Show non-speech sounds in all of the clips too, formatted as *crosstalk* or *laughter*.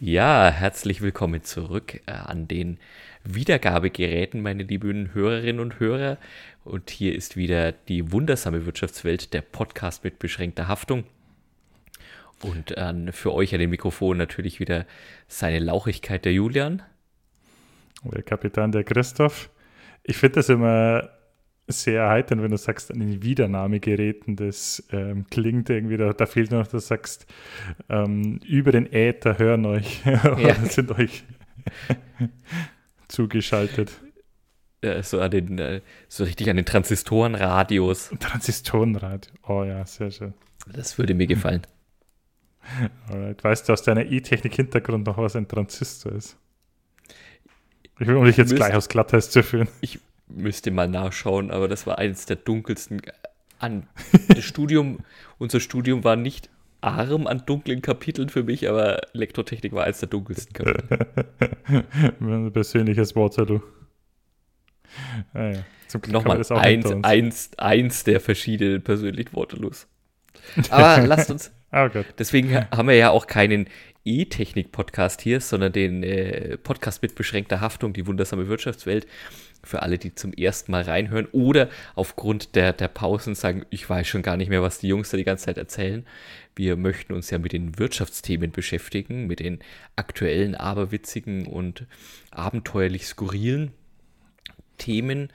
Ja, herzlich willkommen zurück äh, an den Wiedergabegeräten, meine lieben Hörerinnen und Hörer. Und hier ist wieder die wundersame Wirtschaftswelt, der Podcast mit beschränkter Haftung. Und äh, für euch an dem Mikrofon natürlich wieder seine Lauchigkeit der Julian. Der Kapitän der Christoph. Ich finde das immer sehr erheiternd, wenn du sagst, an den Wiedernahmegeräten, das ähm, klingt irgendwie, da, da, fehlt noch, dass du sagst, ähm, über den Äther hören euch *laughs* ja. *laughs* sind euch *laughs* zugeschaltet. Ja, so an den, äh, so richtig an den Transistorenradios. Transistorenradio, oh ja, sehr schön. Das würde mir gefallen. Alright. Weißt du aus deiner E-Technik-Hintergrund noch, was ein Transistor ist? Ich will, um dich jetzt gleich aus Glatteis zu führen. Ich müsste mal nachschauen, aber das war eines der dunkelsten an. *laughs* Das Studium, unser Studium war nicht arm an dunklen Kapiteln für mich, aber Elektrotechnik war eines der dunkelsten Kapitel. *laughs* Ein persönliches Waterloo. Ah, ja. Zum Glück Nochmal eins, eins, eins der verschiedenen persönlichen Waterloos. *laughs* Aber lasst uns. oh deswegen haben wir ja auch keinen E-Technik-Podcast hier, sondern den äh, Podcast mit beschränkter Haftung, die wundersame Wirtschaftswelt für alle, die zum ersten Mal reinhören oder aufgrund der, der Pausen sagen, ich weiß schon gar nicht mehr, was die Jungs da die ganze Zeit erzählen. Wir möchten uns ja mit den Wirtschaftsthemen beschäftigen, mit den aktuellen, aberwitzigen und abenteuerlich skurrilen Themen.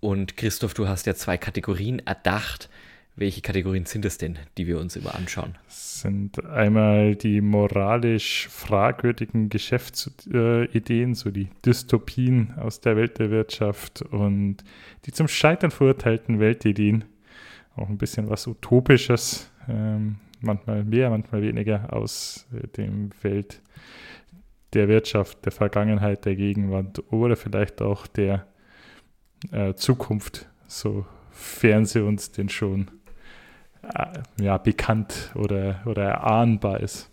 Und Christoph, du hast ja zwei Kategorien erdacht, welche Kategorien sind es denn, die wir uns immer anschauen? Das sind einmal die moralisch fragwürdigen Geschäftsideen, so die Dystopien aus der Welt der Wirtschaft und die zum Scheitern verurteilten Weltideen. Auch ein bisschen was Utopisches, ähm, manchmal mehr, manchmal weniger aus äh, dem Feld der Wirtschaft, der Vergangenheit, der Gegenwart oder vielleicht auch der äh, Zukunft, sofern sie uns denn schon ja, bekannt oder, oder erahnbar ist.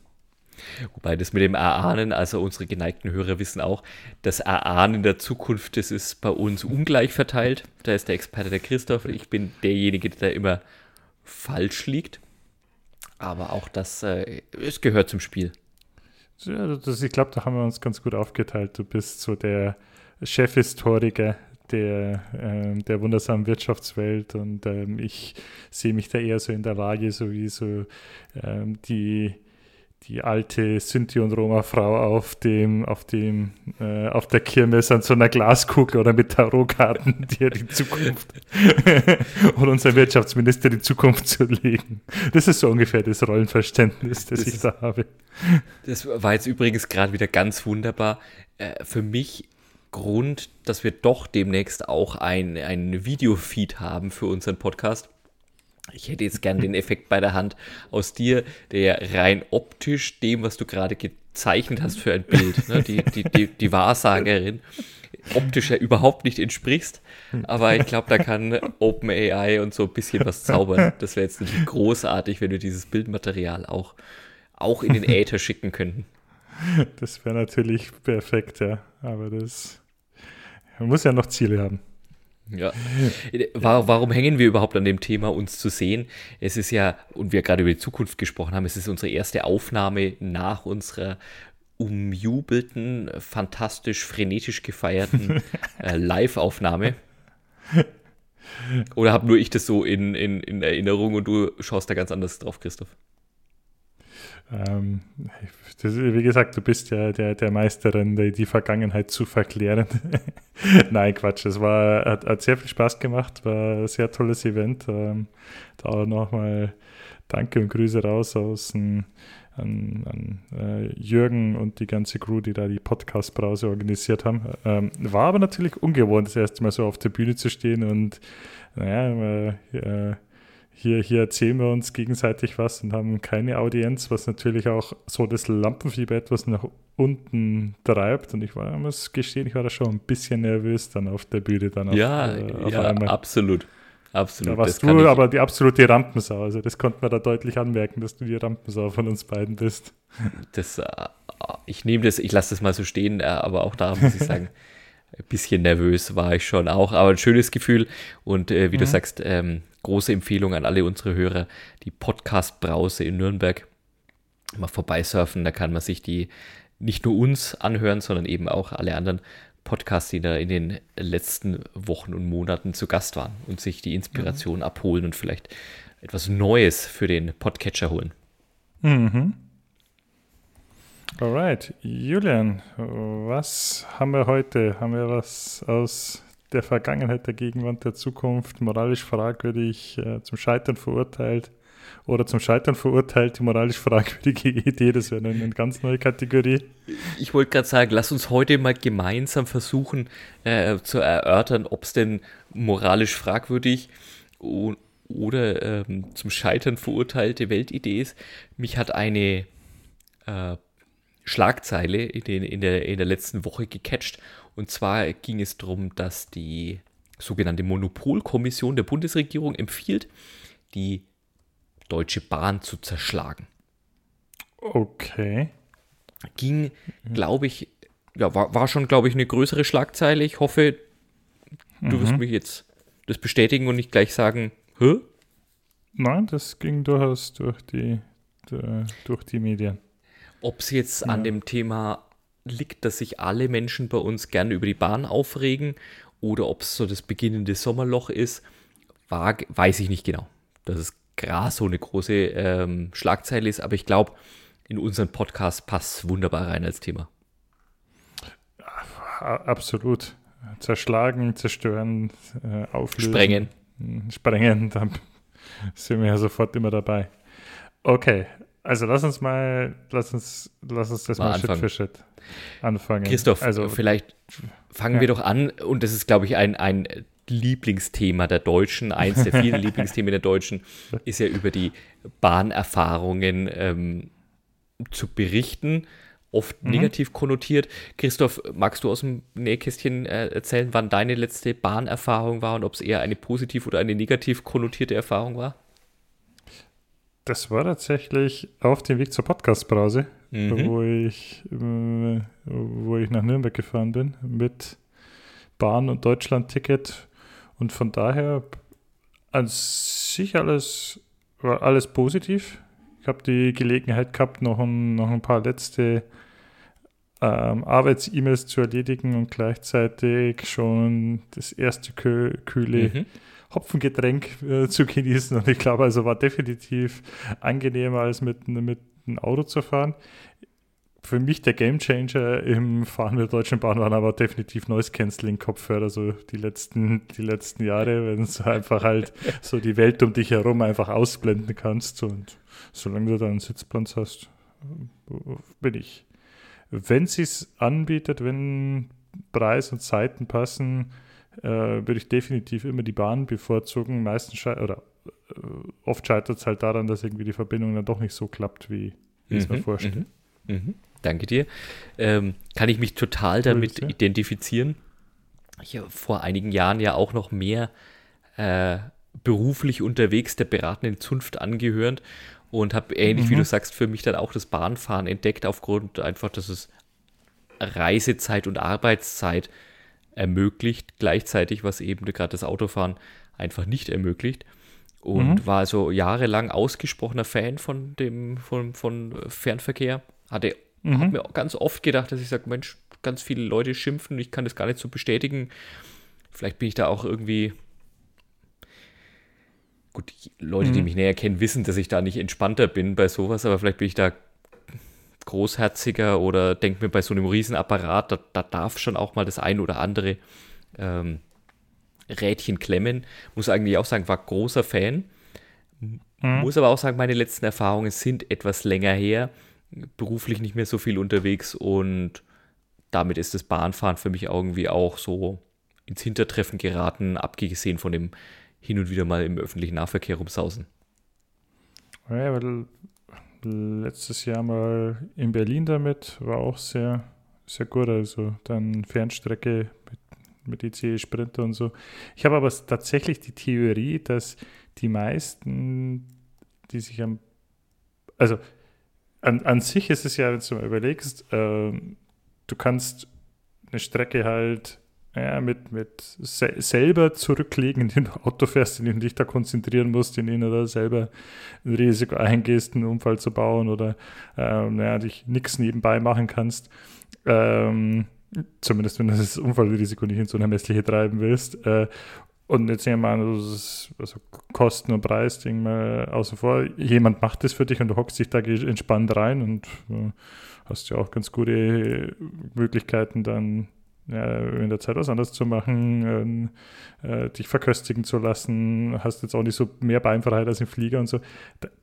Wobei das mit dem Erahnen, also unsere geneigten Hörer wissen auch, das Erahnen der Zukunft, das ist bei uns ungleich verteilt. Da ist der Experte der Christoph, ich bin derjenige, der immer falsch liegt. Aber auch das, äh, es gehört zum Spiel. Ja, das, ich glaube, da haben wir uns ganz gut aufgeteilt. Du bist so der Chefhistoriker, der, äh, der wundersamen Wirtschaftswelt und ähm, ich sehe mich da eher so in der Lage, so wie so ähm, die, die alte Sinti- und Roma-Frau auf dem, auf dem, äh, auf der Kirmes an so einer Glaskugel oder mit Tarotkarten, *laughs* dir die Zukunft *laughs* und unser Wirtschaftsminister die Zukunft zu legen. Das ist so ungefähr das Rollenverständnis, das, das ich da habe. Das war jetzt übrigens gerade wieder ganz wunderbar. Äh, für mich Grund, dass wir doch demnächst auch ein, ein Videofeed haben für unseren Podcast. Ich hätte jetzt gern den *laughs* Effekt bei der Hand aus dir, der rein optisch dem, was du gerade gezeichnet hast für ein Bild, ne, die, die, die, die Wahrsagerin, optisch ja überhaupt nicht entsprichst. Aber ich glaube, da kann OpenAI und so ein bisschen was zaubern. Das wäre jetzt natürlich großartig, wenn wir dieses Bildmaterial auch, auch in den Äther schicken könnten. Das wäre natürlich perfekt, ja. Aber das man muss ja noch Ziele haben. Ja. Warum hängen wir überhaupt an dem Thema, uns zu sehen? Es ist ja, und wir gerade über die Zukunft gesprochen haben, es ist unsere erste Aufnahme nach unserer umjubelten, fantastisch, frenetisch gefeierten *laughs* äh, Live-Aufnahme. Oder habe nur ich das so in, in, in Erinnerung und du schaust da ganz anders drauf, Christoph? Ähm, das, wie gesagt, du bist ja der, der Meisterin, die, die Vergangenheit zu verklären. *laughs* Nein, Quatsch. Es war, hat, hat, sehr viel Spaß gemacht, war ein sehr tolles Event. Ähm, da nochmal Danke und Grüße raus aus an, an äh, Jürgen und die ganze Crew, die da die Podcast-Brause organisiert haben. Ähm, war aber natürlich ungewohnt, das erste Mal so auf der Bühne zu stehen und naja, äh, hier, hier erzählen wir uns gegenseitig was und haben keine Audienz, was natürlich auch so das Lampenfieber etwas nach unten treibt. Und ich war, muss gestehen, ich war da schon ein bisschen nervös dann auf der Bühne dann. Ja, auf, äh, auf ja einmal. absolut. Absolut. Da warst du aber die absolute Rampensau. Also das konnte man da deutlich anmerken, dass du die Rampensau von uns beiden bist. Das, äh, ich nehme das, ich lasse das mal so stehen, äh, aber auch da muss ich *laughs* sagen, ein bisschen nervös war ich schon auch, aber ein schönes Gefühl. Und äh, wie mhm. du sagst, ähm, große Empfehlung an alle unsere Hörer, die Podcast-Brause in Nürnberg. Mal vorbeisurfen, da kann man sich die nicht nur uns anhören, sondern eben auch alle anderen Podcasts, die da in den letzten Wochen und Monaten zu Gast waren und sich die Inspiration mhm. abholen und vielleicht etwas Neues für den Podcatcher holen. Mhm. Alright, Julian, was haben wir heute? Haben wir was aus der Vergangenheit, der Gegenwart, der Zukunft, moralisch fragwürdig, äh, zum Scheitern verurteilt oder zum Scheitern verurteilt, die moralisch fragwürdige *laughs* Idee, das wäre eine, ganz neue Kategorie. Ich wollte gerade sagen, lass uns heute mal gemeinsam versuchen äh, zu erörtern, ob es denn moralisch fragwürdig oder ähm, zum Scheitern verurteilte Weltidee ist. Mich hat eine äh, Schlagzeile in, den, in, der, in der letzten Woche gecatcht und zwar ging es darum, dass die sogenannte Monopolkommission der Bundesregierung empfiehlt, die Deutsche Bahn zu zerschlagen. Okay. Ging, glaube ich, ja, war, war schon, glaube ich, eine größere Schlagzeile. Ich hoffe, du mhm. wirst mich jetzt das bestätigen und nicht gleich sagen, hä? Nein, das ging durchaus durch die, durch die Medien. Ob es jetzt ja. an dem Thema liegt, dass sich alle Menschen bei uns gerne über die Bahn aufregen oder ob es so das beginnende Sommerloch ist, war, weiß ich nicht genau. Dass es gerade so eine große ähm, Schlagzeile ist, aber ich glaube, in unseren Podcast passt es wunderbar rein als Thema. Absolut. Zerschlagen, zerstören, äh, auflösen. Sprengen. Hm, sprengen, dann sind wir ja sofort immer dabei. Okay, also lass uns mal, lass uns, lass uns das mal, mal Schritt für Schritt anfangen. Christoph, also, vielleicht fangen ja. wir doch an und das ist, glaube ich, ein, ein Lieblingsthema der Deutschen, eins der vielen *laughs* Lieblingsthemen der Deutschen, ist ja über die Bahnerfahrungen ähm, zu berichten, oft mhm. negativ konnotiert. Christoph, magst du aus dem Nähkästchen äh, erzählen, wann deine letzte Bahnerfahrung war und ob es eher eine positiv oder eine negativ konnotierte Erfahrung war? Das war tatsächlich auf dem Weg zur Podcast-Brause, mhm. wo, ich, äh, wo ich nach Nürnberg gefahren bin mit Bahn- und Deutschland-Ticket. Und von daher an sich alles, war alles positiv. Ich habe die Gelegenheit gehabt, noch ein, noch ein paar letzte ähm, Arbeits-E-Mails zu erledigen und gleichzeitig schon das erste kühle mhm. Hopfengetränk äh, zu genießen. Und ich glaube, also war definitiv angenehmer als mit, mit einem Auto zu fahren. Für mich der Gamechanger im Fahren der Deutschen Bahn waren aber definitiv Noise Cancelling Kopfhörer, so die letzten, die letzten Jahre, wenn du einfach halt so die Welt um dich herum einfach ausblenden kannst. Und solange du da einen Sitzplatz hast, bin ich. Wenn sie es anbietet, wenn Preis und Zeiten passen, äh, würde ich definitiv immer die Bahn bevorzugen. Meistens oder äh, oft scheitert es halt daran, dass irgendwie die Verbindung dann doch nicht so klappt, wie ich es mir mhm, vorstelle. Mhm, mhm. Danke dir. Ähm, kann ich mich total damit ja. identifizieren. Ich habe vor einigen Jahren ja auch noch mehr äh, beruflich unterwegs der beratenden Zunft angehört und habe ähnlich mhm. wie du sagst für mich dann auch das Bahnfahren entdeckt aufgrund einfach, dass es Reisezeit und Arbeitszeit ermöglicht, gleichzeitig, was eben gerade das Autofahren einfach nicht ermöglicht. Und mhm. war also jahrelang ausgesprochener Fan von dem, von, von Fernverkehr. Hatte, mhm. Hab mir ganz oft gedacht, dass ich sage, Mensch, ganz viele Leute schimpfen, ich kann das gar nicht so bestätigen. Vielleicht bin ich da auch irgendwie. Gut, Leute, mhm. die mich näher kennen, wissen, dass ich da nicht entspannter bin bei sowas, aber vielleicht bin ich da großherziger oder denke mir bei so einem Riesenapparat, da, da darf schon auch mal das ein oder andere ähm, Rädchen klemmen. Muss eigentlich auch sagen, war großer Fan. Mhm. Muss aber auch sagen, meine letzten Erfahrungen sind etwas länger her. Beruflich nicht mehr so viel unterwegs und damit ist das Bahnfahren für mich irgendwie auch so ins Hintertreffen geraten, abgesehen von dem hin und wieder mal im öffentlichen Nahverkehr rumsausen. Ja, weil letztes Jahr mal in Berlin damit, war auch sehr, sehr gut. Also dann Fernstrecke mit, mit ICE Sprinter und so. Ich habe aber tatsächlich die Theorie, dass die meisten, die sich am, also an, an sich ist es ja, wenn du mal überlegst, äh, du kannst eine Strecke halt ja, mit, mit se selber zurücklegen, in den *laughs* Auto fährst, in dem du dich da konzentrieren musst, in dem du da selber ein Risiko eingehst, einen Unfall zu bauen oder ähm, ja, dich nichts nebenbei machen kannst. Ähm, zumindest wenn du das Unfallrisiko nicht ins Unermessliche treiben willst. Äh, und jetzt sehen wir mal, also Kosten und Preis, Ding mal außen vor. Jemand macht das für dich und du hockst dich da entspannt rein und äh, hast ja auch ganz gute Möglichkeiten, dann in der Zeit was anderes zu machen, äh, äh, dich verköstigen zu lassen, hast jetzt auch nicht so mehr Beinfreiheit als im Flieger und so.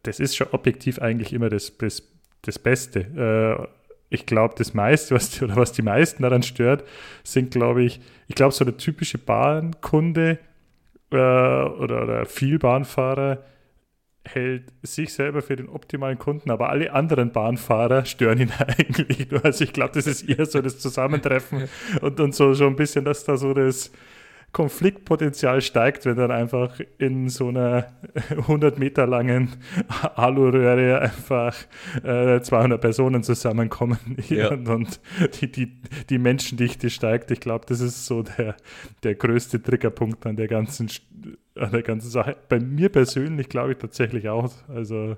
Das ist schon objektiv eigentlich immer das, das, das Beste. Äh, ich glaube, das meiste, was die, oder was die meisten daran stört, sind, glaube ich, ich glaube, so der typische Bahnkunde äh, oder, oder viel Bahnfahrer hält sich selber für den optimalen Kunden, aber alle anderen Bahnfahrer stören ihn *laughs* eigentlich. Also ich glaube, das ist eher so das Zusammentreffen und, und so schon ein bisschen, dass da so das Konfliktpotenzial steigt, wenn dann einfach in so einer *laughs* 100 Meter langen Aluröhre einfach äh, 200 Personen zusammenkommen *laughs* ja. und, und die, die, die Menschendichte steigt. Ich glaube, das ist so der, der größte Triggerpunkt an der ganzen an der ganzen Sache. Bei mir persönlich glaube ich tatsächlich auch. Also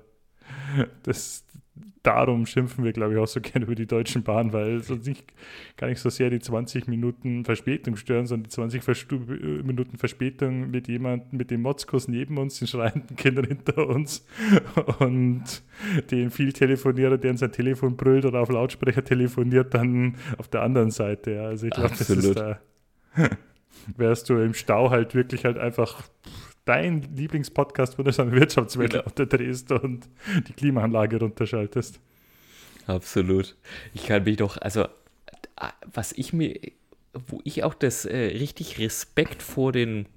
das, darum schimpfen wir, glaube ich, auch so *laughs* gerne über die Deutschen Bahn, weil sonst nicht gar nicht so sehr die 20 Minuten Verspätung stören, sondern die 20 Verstu Minuten Verspätung mit jemandem, mit dem Motzkos neben uns, den schreienden Kindern hinter uns *laughs* und den viel Telefonierer, der in sein Telefon brüllt oder auf Lautsprecher telefoniert, dann auf der anderen Seite. Also ich glaube, das ist da *laughs* wärst du im Stau halt wirklich halt einfach dein Lieblingspodcast wundersame Wirtschaftswelt genau. drehst und die Klimaanlage runterschaltest. Absolut. Ich kann mich doch, also was ich mir, wo ich auch das äh, richtig Respekt vor den,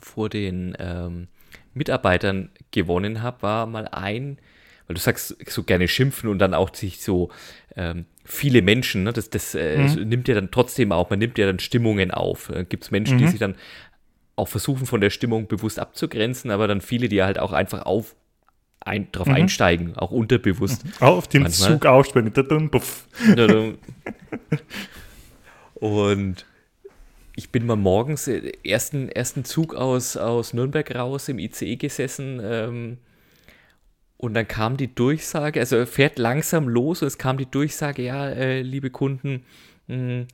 vor den ähm, Mitarbeitern gewonnen habe, war mal ein, weil du sagst, so gerne schimpfen und dann auch sich so ähm, viele Menschen, ne, das, das äh, mhm. nimmt ja dann trotzdem auch, man nimmt ja dann Stimmungen auf. Äh, Gibt es Menschen, mhm. die sich dann auch versuchen, von der Stimmung bewusst abzugrenzen, aber dann viele, die halt auch einfach auf ein, drauf mhm. einsteigen, auch unterbewusst. Auf den manchmal. Zug aufspringen. *laughs* Und ich bin mal morgens äh, ersten, ersten Zug aus, aus Nürnberg raus im ICE gesessen. Ähm, und dann kam die Durchsage, also er fährt langsam los und es kam die Durchsage, ja, äh, liebe Kunden, mh, hm,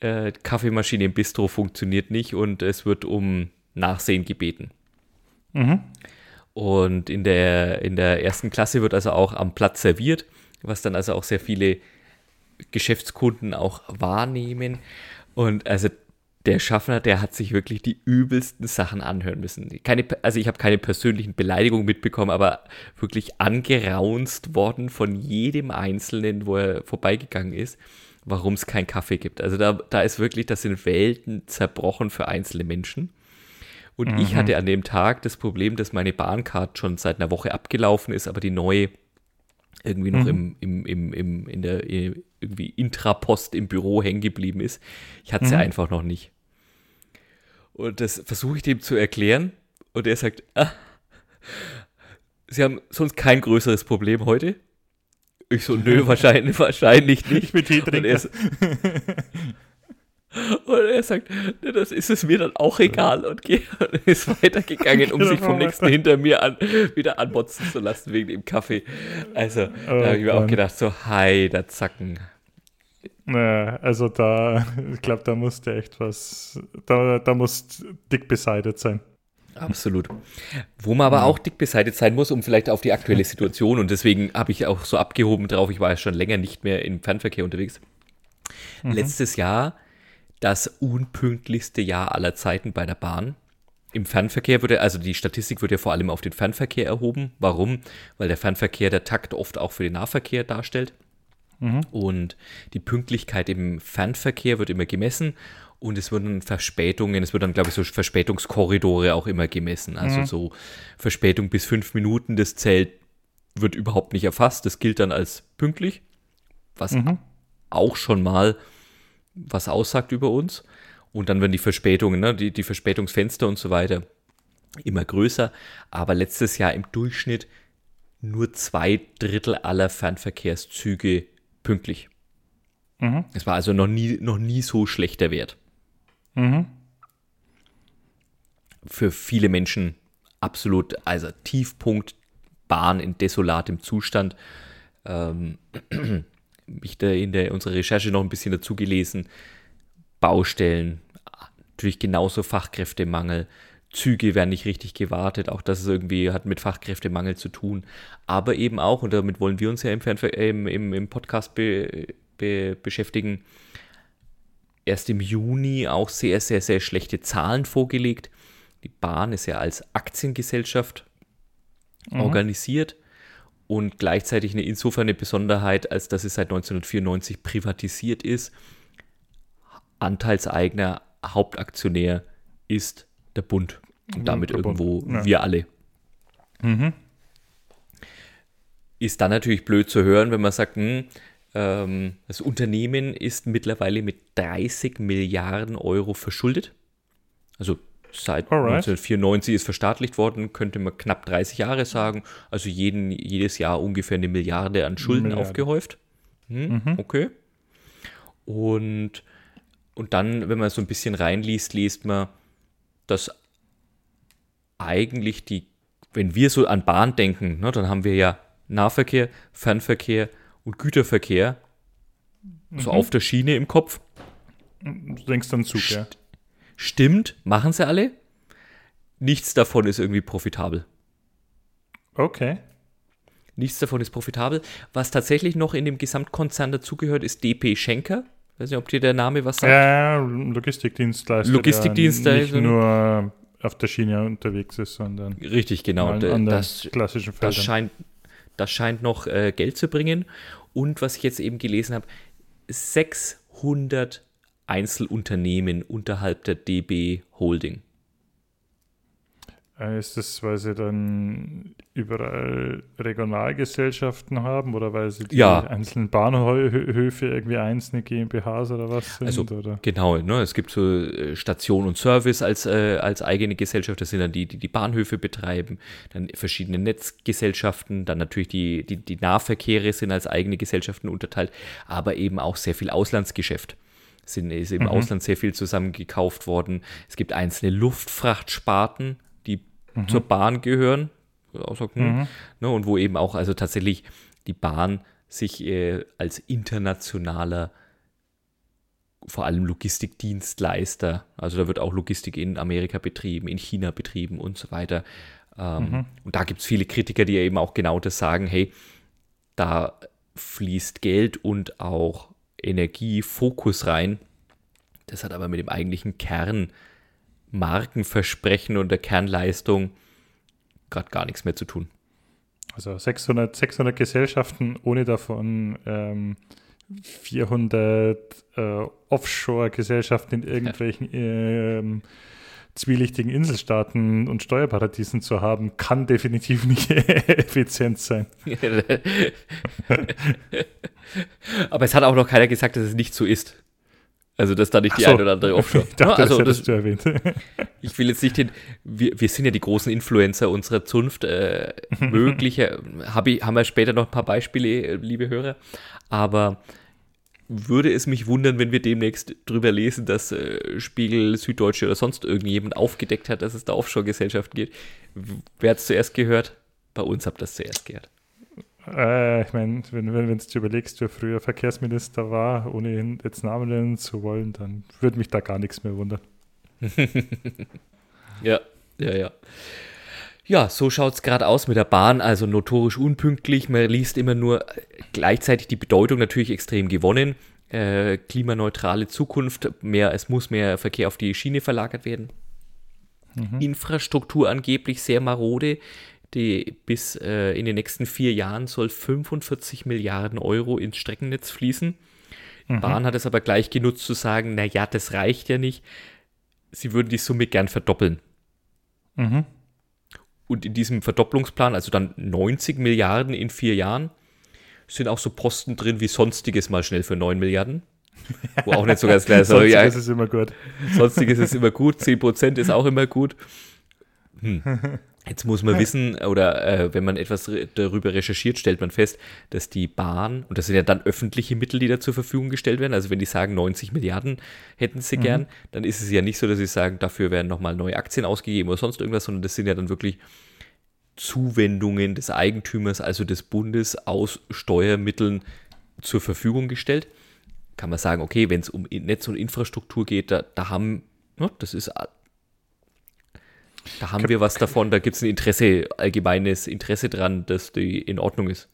äh, Kaffeemaschine im Bistro funktioniert nicht und es wird um Nachsehen gebeten. Mhm. Und in der, in der ersten Klasse wird also auch am Platz serviert, was dann also auch sehr viele Geschäftskunden auch wahrnehmen. Und also der Schaffner, der hat sich wirklich die übelsten Sachen anhören müssen. Keine, also ich habe keine persönlichen Beleidigungen mitbekommen, aber wirklich angeraunzt worden von jedem Einzelnen, wo er vorbeigegangen ist, warum es keinen Kaffee gibt. Also da, da ist wirklich, das sind Welten zerbrochen für einzelne Menschen. Und mhm. ich hatte an dem Tag das Problem, dass meine Bahncard schon seit einer Woche abgelaufen ist, aber die neue irgendwie noch mhm. im, im, im, im, in der irgendwie Intrapost im Büro hängen geblieben ist. Ich hatte sie mhm. einfach noch nicht. Und das versuche ich dem zu erklären. Und er sagt, ah, Sie haben sonst kein größeres Problem heute. Ich so, nö, wahrscheinlich, wahrscheinlich nicht. Mit Tee trinken. *laughs* Und er sagt, das ist es mir dann auch egal und *laughs* ist weitergegangen, *laughs* um sich vom nächsten hinter mir an, wieder anmotzen zu lassen wegen dem Kaffee. Also, oh, da habe ich mir auch gedacht, so, hi, da zacken. Naja, also da, ich glaube, da musste echt was, da, da muss dick beseitigt sein. Absolut. Wo man aber auch dick beseitigt sein muss, um vielleicht auf die aktuelle Situation, und deswegen habe ich auch so abgehoben drauf, ich war ja schon länger nicht mehr im Fernverkehr unterwegs. Mhm. Letztes Jahr das unpünktlichste Jahr aller Zeiten bei der Bahn. Im Fernverkehr würde, also die Statistik wird ja vor allem auf den Fernverkehr erhoben. Warum? Weil der Fernverkehr der Takt oft auch für den Nahverkehr darstellt. Mhm. Und die Pünktlichkeit im Fernverkehr wird immer gemessen und es wurden Verspätungen, es wird dann, glaube ich, so Verspätungskorridore auch immer gemessen. Also mhm. so Verspätung bis fünf Minuten, das zählt, wird überhaupt nicht erfasst. Das gilt dann als pünktlich, was mhm. auch schon mal was aussagt über uns. Und dann werden die Verspätungen, ne, die, die Verspätungsfenster und so weiter immer größer. Aber letztes Jahr im Durchschnitt nur zwei Drittel aller Fernverkehrszüge pünktlich. Mhm. Es war also noch nie, noch nie so schlechter Wert. Mhm. Für viele Menschen absolut, also Tiefpunkt, Bahn in desolatem Zustand. Ähm, *clears throat* mich da in der, unserer Recherche noch ein bisschen dazu gelesen. Baustellen, natürlich genauso Fachkräftemangel, Züge werden nicht richtig gewartet, auch das ist irgendwie hat mit Fachkräftemangel zu tun, aber eben auch, und damit wollen wir uns ja im, Fernver im, im, im Podcast be, be, beschäftigen, erst im Juni auch sehr, sehr, sehr schlechte Zahlen vorgelegt. Die Bahn ist ja als Aktiengesellschaft mhm. organisiert und gleichzeitig eine, insofern eine Besonderheit, als dass es seit 1994 privatisiert ist. Anteilseigner, Hauptaktionär ist der Bund und damit irgendwo ja. wir alle. Mhm. Ist dann natürlich blöd zu hören, wenn man sagt, hm, ähm, das Unternehmen ist mittlerweile mit 30 Milliarden Euro verschuldet. Also seit Alright. 1994 ist verstaatlicht worden, könnte man knapp 30 Jahre sagen. Also jeden, jedes Jahr ungefähr eine Milliarde an Schulden Milliarde. aufgehäuft. Hm, mhm. Okay. Und, und dann, wenn man so ein bisschen reinliest, liest man, dass eigentlich die, wenn wir so an Bahn denken, ne, dann haben wir ja Nahverkehr, Fernverkehr und Güterverkehr mhm. so auf der Schiene im Kopf. Du denkst dann Zug, St ja. Stimmt, machen sie alle. Nichts davon ist irgendwie profitabel. Okay. Nichts davon ist profitabel. Was tatsächlich noch in dem Gesamtkonzern dazugehört, ist DP Schenker. Ich weiß nicht, ob dir der Name was sagt. Ja, Logistikdienstleister. Logistikdienstleister. Nicht nur auf der Schiene unterwegs ist, sondern. Richtig, genau. An das, klassischen Feldern. Das scheint, das scheint noch äh, Geld zu bringen. Und was ich jetzt eben gelesen habe, 600 Einzelunternehmen unterhalb der DB Holding. Äh, ist das, weil sie dann überall Regionalgesellschaften haben oder weil sie die ja. einzelnen Bahnhöfe irgendwie einzelne GmbHs oder was sind? Also, oder? Genau, ne, es gibt so äh, Station und Service als, äh, als eigene Gesellschaft, das sind dann die, die die Bahnhöfe betreiben, dann verschiedene Netzgesellschaften, dann natürlich die, die, die Nahverkehre sind als eigene Gesellschaften unterteilt, aber eben auch sehr viel Auslandsgeschäft sind, ist im mhm. Ausland sehr viel zusammengekauft worden. Es gibt einzelne Luftfrachtsparten, die mhm. zur Bahn gehören. Hm, mhm. ne, und wo eben auch also tatsächlich die Bahn sich äh, als internationaler vor allem Logistikdienstleister, also da wird auch Logistik in Amerika betrieben, in China betrieben und so weiter. Ähm, mhm. Und da gibt es viele Kritiker, die eben auch genau das sagen, hey, da fließt Geld und auch Energiefokus rein. Das hat aber mit dem eigentlichen Kernmarkenversprechen und der Kernleistung gerade gar nichts mehr zu tun. Also 600, 600 Gesellschaften, ohne davon ähm, 400 äh, Offshore-Gesellschaften in irgendwelchen ähm, zwielichtigen Inselstaaten und Steuerparadiesen zu haben, kann definitiv nicht *laughs* effizient sein. *laughs* Aber es hat auch noch keiner gesagt, dass es nicht so ist. Also, dass da nicht die so. eine oder andere Offshore. *laughs* Ich dachte, also, das, das du erwähnt. *laughs* ich will jetzt nicht den. Wir, wir sind ja die großen Influencer unserer Zunft. Äh, *laughs* mögliche. Hab ich, haben wir später noch ein paar Beispiele, liebe Hörer. Aber würde es mich wundern, wenn wir demnächst drüber lesen, dass äh, Spiegel, Süddeutsche oder sonst irgendjemand aufgedeckt hat, dass es da Offshore-Gesellschaften geht. Wer hat es zuerst gehört? Bei uns habt ihr das zuerst gehört. Äh, ich meine, wenn, wenn, wenn du überlegst, wer früher Verkehrsminister war, ohne ihn jetzt Namen nennen zu wollen, dann würde mich da gar nichts mehr wundern. *laughs* ja, ja, ja. Ja, so schaut es gerade aus mit der Bahn, also notorisch unpünktlich. Man liest immer nur äh, gleichzeitig die Bedeutung natürlich extrem gewonnen. Äh, klimaneutrale Zukunft, mehr, es muss mehr Verkehr auf die Schiene verlagert werden. Mhm. Infrastruktur angeblich sehr marode. Die bis äh, in den nächsten vier Jahren soll 45 Milliarden Euro ins Streckennetz fließen. Mhm. Bahn hat es aber gleich genutzt zu sagen, naja, das reicht ja nicht. Sie würden die Summe gern verdoppeln. Mhm. Und in diesem Verdopplungsplan, also dann 90 Milliarden in vier Jahren, sind auch so Posten drin wie Sonstiges mal schnell für 9 Milliarden. *laughs* Wo auch nicht so ganz klar ist. Sonstiges ja, ist immer gut. Sonstiges ist immer gut, 10% ist auch immer gut. Hm. *laughs* Jetzt muss man wissen, oder äh, wenn man etwas darüber recherchiert, stellt man fest, dass die Bahn, und das sind ja dann öffentliche Mittel, die da zur Verfügung gestellt werden, also wenn die sagen 90 Milliarden hätten sie mhm. gern, dann ist es ja nicht so, dass sie sagen, dafür werden nochmal neue Aktien ausgegeben oder sonst irgendwas, sondern das sind ja dann wirklich Zuwendungen des Eigentümers, also des Bundes, aus Steuermitteln zur Verfügung gestellt. Kann man sagen, okay, wenn es um Netz und Infrastruktur geht, da, da haben, ja, das ist da haben wir was davon, da gibt es ein Interesse, allgemeines Interesse dran, dass die in Ordnung ist.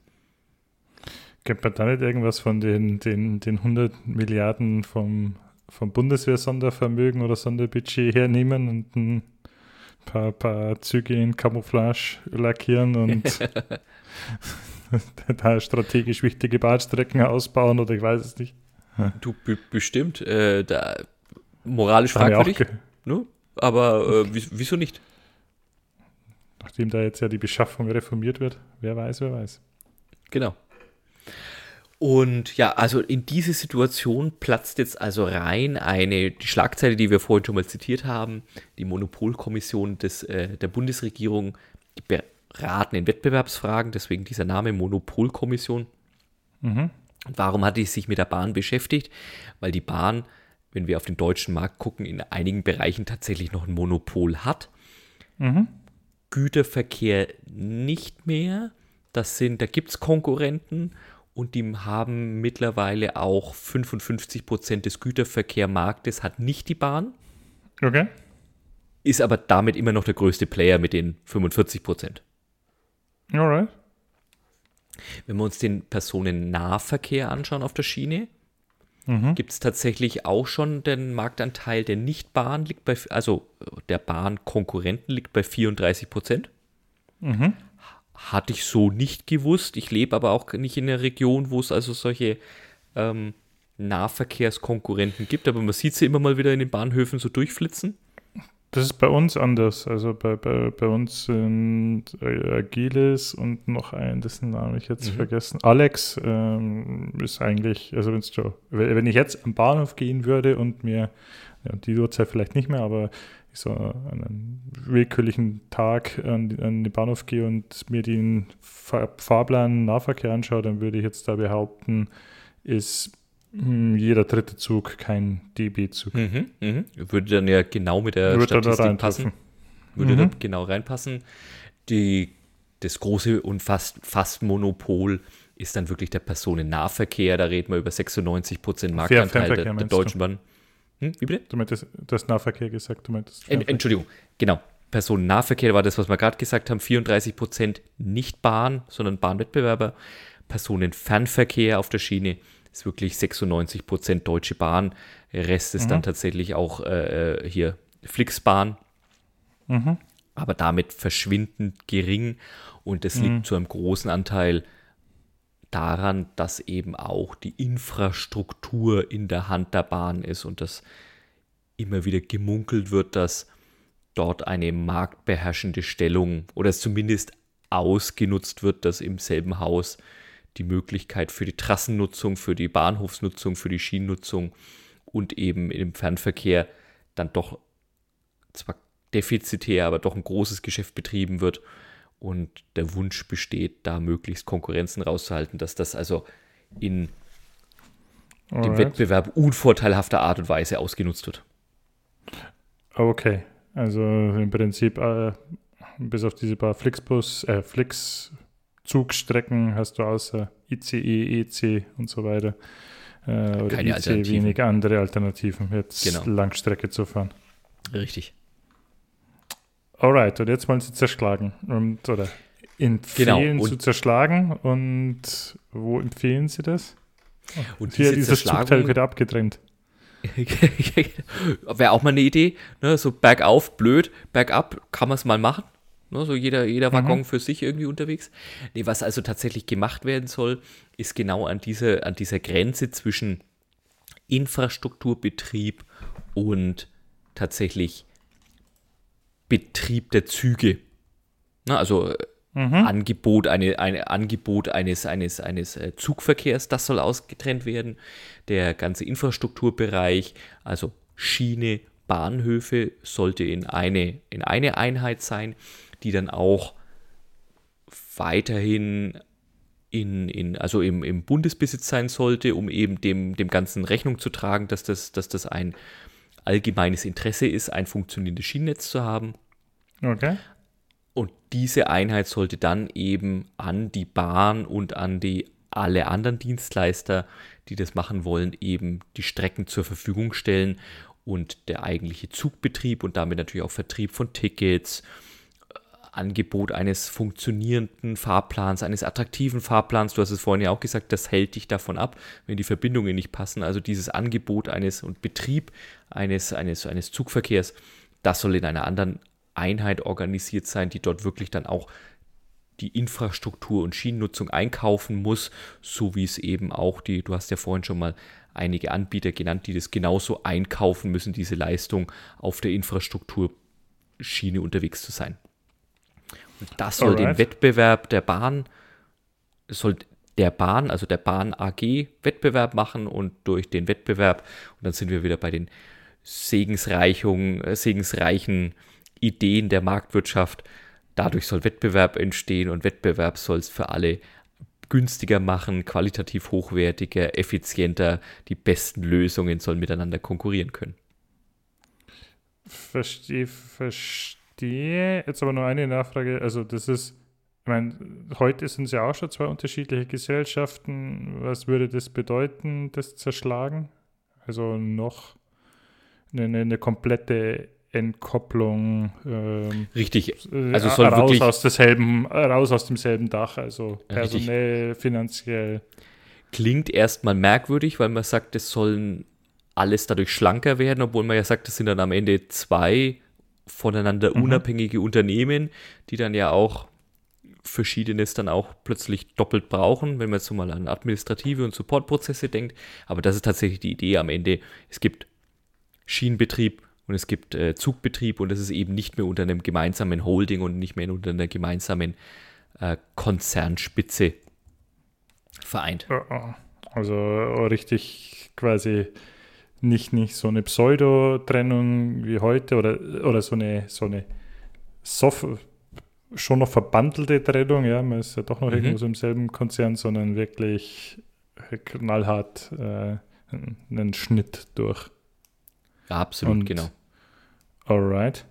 Könnte man da nicht irgendwas von den, den, den 100 Milliarden vom, vom Bundeswehr-Sondervermögen oder Sonderbudget hernehmen und ein paar, paar Züge in Camouflage lackieren und *laughs* da strategisch wichtige Bahnstrecken ausbauen oder ich weiß es nicht. Du bestimmt, äh, da moralisch fragwürdig. Ne? Aber äh, wieso nicht? Nachdem da jetzt ja die Beschaffung reformiert wird, wer weiß, wer weiß. Genau. Und ja, also in diese Situation platzt jetzt also rein eine, die Schlagzeile, die wir vorhin schon mal zitiert haben, die Monopolkommission des, äh, der Bundesregierung, beraten in Wettbewerbsfragen, deswegen dieser Name Monopolkommission. Mhm. Und warum hat die sich mit der Bahn beschäftigt? Weil die Bahn wenn wir auf den deutschen Markt gucken, in einigen Bereichen tatsächlich noch ein Monopol hat. Mhm. Güterverkehr nicht mehr. Das sind, da gibt es Konkurrenten und die haben mittlerweile auch 55 Prozent des Güterverkehrmarktes hat nicht die Bahn. Okay. Ist aber damit immer noch der größte Player mit den 45 Prozent. Alright. Wenn wir uns den Personennahverkehr anschauen auf der Schiene, mhm. gibt es tatsächlich auch schon den Marktanteil der Nicht-Bahn liegt bei, also der Bahnkonkurrenten liegt bei 34 Prozent. Mhm. Hatte ich so nicht gewusst. Ich lebe aber auch nicht in einer Region, wo es also solche ähm, Nahverkehrskonkurrenten gibt, aber man sieht sie immer mal wieder in den Bahnhöfen so durchflitzen. Das ist bei uns anders. Also bei, bei, bei uns sind äh, Agilis und noch ein, dessen Namen ich jetzt mhm. vergessen. Alex ähm, ist eigentlich, also wenn's wenn ich jetzt am Bahnhof gehen würde und mir, ja, die Uhrzeit vielleicht nicht mehr, aber ich so einen willkürlichen Tag an, an den Bahnhof gehe und mir den Fahrplan Nahverkehr anschaue, dann würde ich jetzt da behaupten, ist jeder dritte Zug kein DB-Zug. Mhm, mh. Würde dann ja genau mit der Würde Statistik passen. Würde mhm. da genau reinpassen. Die, das große und fast, fast Monopol ist dann wirklich der Personennahverkehr. Da reden wir über 96 Prozent Marktanteil der, der, Deutschen Bahn. Hm, wie bitte? Du meintest, du hast Nahverkehr gesagt, du meintest. Entschuldigung, genau. Personennahverkehr war das, was wir gerade gesagt haben, 34 Prozent nicht Bahn, sondern Bahnwettbewerber. Personenfernverkehr auf der Schiene ist wirklich 96 Prozent Deutsche Bahn. Der Rest ist mhm. dann tatsächlich auch äh, äh, hier Flixbahn. Mhm. Aber damit verschwindend gering. Und das mhm. liegt zu einem großen Anteil daran, dass eben auch die Infrastruktur in der Hand der Bahn ist und dass immer wieder gemunkelt wird, dass dort eine marktbeherrschende Stellung oder zumindest ausgenutzt wird, dass im selben Haus die Möglichkeit für die Trassennutzung, für die Bahnhofsnutzung, für die Schienennutzung und eben im Fernverkehr dann doch zwar defizitär, aber doch ein großes Geschäft betrieben wird und der Wunsch besteht, da möglichst Konkurrenzen rauszuhalten, dass das also in Alright. dem Wettbewerb unvorteilhafter Art und Weise ausgenutzt wird. Okay, also im Prinzip äh, bis auf diese paar Flixbus, äh, Flix Zugstrecken hast du außer ICE, EC und so weiter. Äh, oder Keine IC wenig andere Alternativen, jetzt genau. Langstrecke zu fahren. Richtig. Alright, und jetzt wollen sie zerschlagen und oder empfehlen genau. zu zerschlagen und wo empfehlen sie das? Und hier dieses Zugteil wird abgetrennt. *laughs* Wäre auch mal eine Idee, ne? so bergauf blöd, bergab kann man es mal machen. Ne, so jeder, jeder Waggon mhm. für sich irgendwie unterwegs. Nee, was also tatsächlich gemacht werden soll, ist genau an, diese, an dieser Grenze zwischen Infrastrukturbetrieb und tatsächlich Betrieb der Züge. Na, also mhm. Angebot, eine, eine Angebot eines, eines, eines äh, Zugverkehrs, das soll ausgetrennt werden. Der ganze Infrastrukturbereich, also Schiene, Bahnhöfe, sollte in eine, in eine Einheit sein die dann auch weiterhin in, in, also im, im Bundesbesitz sein sollte, um eben dem, dem Ganzen Rechnung zu tragen, dass das, dass das ein allgemeines Interesse ist, ein funktionierendes Schienennetz zu haben. Okay. Und diese Einheit sollte dann eben an die Bahn und an die alle anderen Dienstleister, die das machen wollen, eben die Strecken zur Verfügung stellen und der eigentliche Zugbetrieb und damit natürlich auch Vertrieb von Tickets, Angebot eines funktionierenden Fahrplans, eines attraktiven Fahrplans. Du hast es vorhin ja auch gesagt, das hält dich davon ab, wenn die Verbindungen nicht passen. Also dieses Angebot eines und Betrieb eines, eines, eines Zugverkehrs, das soll in einer anderen Einheit organisiert sein, die dort wirklich dann auch die Infrastruktur und Schienennutzung einkaufen muss, so wie es eben auch die, du hast ja vorhin schon mal einige Anbieter genannt, die das genauso einkaufen müssen, diese Leistung auf der Infrastrukturschiene unterwegs zu sein. Das soll Alright. den Wettbewerb der Bahn, soll der Bahn, also der Bahn AG, Wettbewerb machen und durch den Wettbewerb, und dann sind wir wieder bei den segensreichen, äh, segensreichen Ideen der Marktwirtschaft, dadurch soll Wettbewerb entstehen und Wettbewerb soll es für alle günstiger machen, qualitativ hochwertiger, effizienter, die besten Lösungen sollen miteinander konkurrieren können. Verstehe, verstehe verstehe. Jetzt aber nur eine Nachfrage. Also, das ist, ich meine, heute sind es ja auch schon zwei unterschiedliche Gesellschaften. Was würde das bedeuten, das Zerschlagen? Also noch eine, eine komplette Entkopplung. Ähm, Richtig. Also soll raus wirklich aus desselben, raus aus demselben Dach, also personell, Richtig. finanziell. Klingt erstmal merkwürdig, weil man sagt, es sollen alles dadurch schlanker werden, obwohl man ja sagt, es sind dann am Ende zwei voneinander mhm. unabhängige Unternehmen, die dann ja auch Verschiedenes dann auch plötzlich doppelt brauchen, wenn man jetzt so mal an administrative und Supportprozesse denkt. Aber das ist tatsächlich die Idee am Ende. Es gibt Schienenbetrieb und es gibt äh, Zugbetrieb und es ist eben nicht mehr unter einem gemeinsamen Holding und nicht mehr unter einer gemeinsamen äh, Konzernspitze vereint. Also richtig quasi nicht, nicht so eine Pseudo-Trennung wie heute oder, oder so eine, so eine Soft schon noch verbandelte Trennung, ja, man ist ja doch noch mhm. irgendwo so im selben Konzern, sondern wirklich knallhart äh, einen Schnitt durch. Ja, absolut, Und, genau. Alright.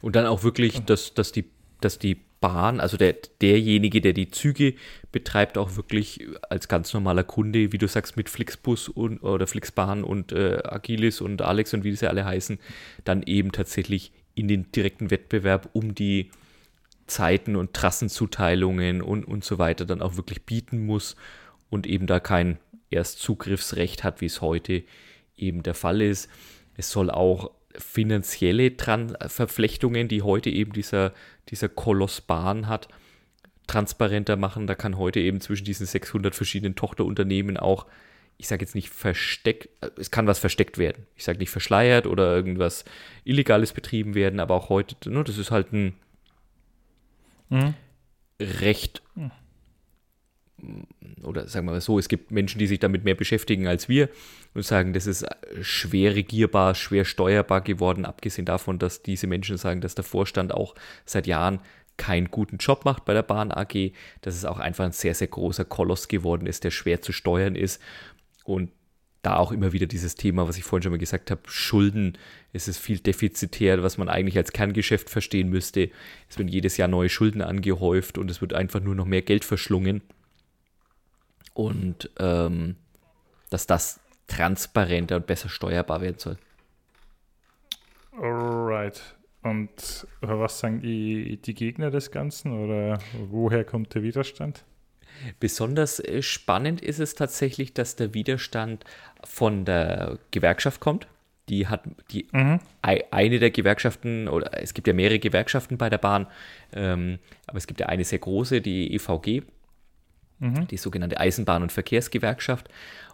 Und dann auch wirklich, dass, dass, die, dass die Bahn, also der, derjenige, der die Züge betreibt, auch wirklich als ganz normaler Kunde, wie du sagst, mit Flixbus und, oder Flixbahn und äh, Agilis und Alex und wie sie alle heißen, dann eben tatsächlich in den direkten Wettbewerb um die Zeiten und Trassenzuteilungen und, und so weiter dann auch wirklich bieten muss und eben da kein Erstzugriffsrecht hat, wie es heute eben der Fall ist. Es soll auch finanzielle Tran Verflechtungen, die heute eben dieser, dieser Koloss Bahn hat, transparenter machen. Da kann heute eben zwischen diesen 600 verschiedenen Tochterunternehmen auch, ich sage jetzt nicht versteckt, es kann was versteckt werden. Ich sage nicht verschleiert oder irgendwas Illegales betrieben werden, aber auch heute, ne, das ist halt ein mhm. recht mhm oder sagen wir mal so, es gibt Menschen, die sich damit mehr beschäftigen als wir und sagen, das ist schwer regierbar, schwer steuerbar geworden, abgesehen davon, dass diese Menschen sagen, dass der Vorstand auch seit Jahren keinen guten Job macht bei der Bahn AG, dass es auch einfach ein sehr, sehr großer Koloss geworden ist, der schwer zu steuern ist. Und da auch immer wieder dieses Thema, was ich vorhin schon mal gesagt habe, Schulden, es ist viel defizitär, was man eigentlich als Kerngeschäft verstehen müsste. Es werden jedes Jahr neue Schulden angehäuft und es wird einfach nur noch mehr Geld verschlungen und ähm, dass das transparenter und besser steuerbar werden soll. Alright. Und was sagen die, die Gegner des Ganzen oder woher kommt der Widerstand? Besonders äh, spannend ist es tatsächlich, dass der Widerstand von der Gewerkschaft kommt. Die hat die mhm. eine der Gewerkschaften, oder es gibt ja mehrere Gewerkschaften bei der Bahn, ähm, aber es gibt ja eine sehr große, die EVG, mhm. die sogenannte Eisenbahn- und Verkehrsgewerkschaft.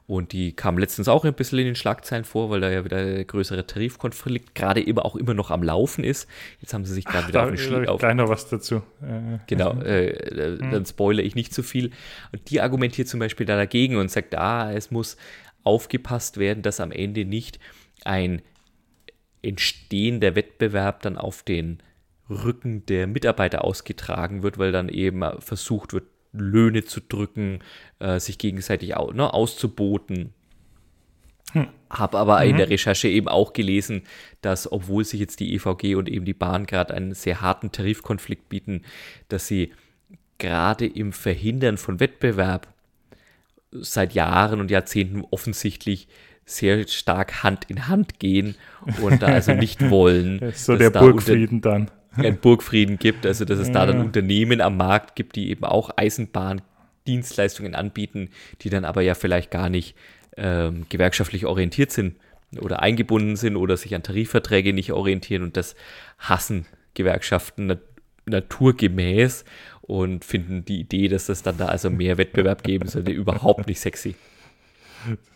Und die kam letztens auch ein bisschen in den Schlagzeilen vor, weil da ja wieder ein größerer Tarifkonflikt gerade immer auch immer noch am Laufen ist. Jetzt haben sie sich gerade wieder da, auf den Ski auf. Noch was dazu. Äh, genau, äh, mhm. dann spoilere ich nicht zu viel. Und die argumentiert zum Beispiel da dagegen und sagt, ah, es muss aufgepasst werden, dass am Ende nicht ein entstehender Wettbewerb dann auf den Rücken der Mitarbeiter ausgetragen wird, weil dann eben versucht wird, Löhne zu drücken, äh, sich gegenseitig au ne, auszuboten. Hm. Habe aber mhm. in der Recherche eben auch gelesen, dass obwohl sich jetzt die EVG und eben die Bahn gerade einen sehr harten Tarifkonflikt bieten, dass sie gerade im Verhindern von Wettbewerb seit Jahren und Jahrzehnten offensichtlich sehr stark Hand in Hand gehen und da also nicht *laughs* wollen. so der Burgfrieden dann. Ein Burgfrieden gibt, also dass es da dann Unternehmen am Markt gibt, die eben auch Eisenbahndienstleistungen anbieten, die dann aber ja vielleicht gar nicht ähm, gewerkschaftlich orientiert sind oder eingebunden sind oder sich an Tarifverträge nicht orientieren und das hassen Gewerkschaften nat naturgemäß und finden die Idee, dass es dann da also mehr Wettbewerb geben sollte, überhaupt nicht sexy.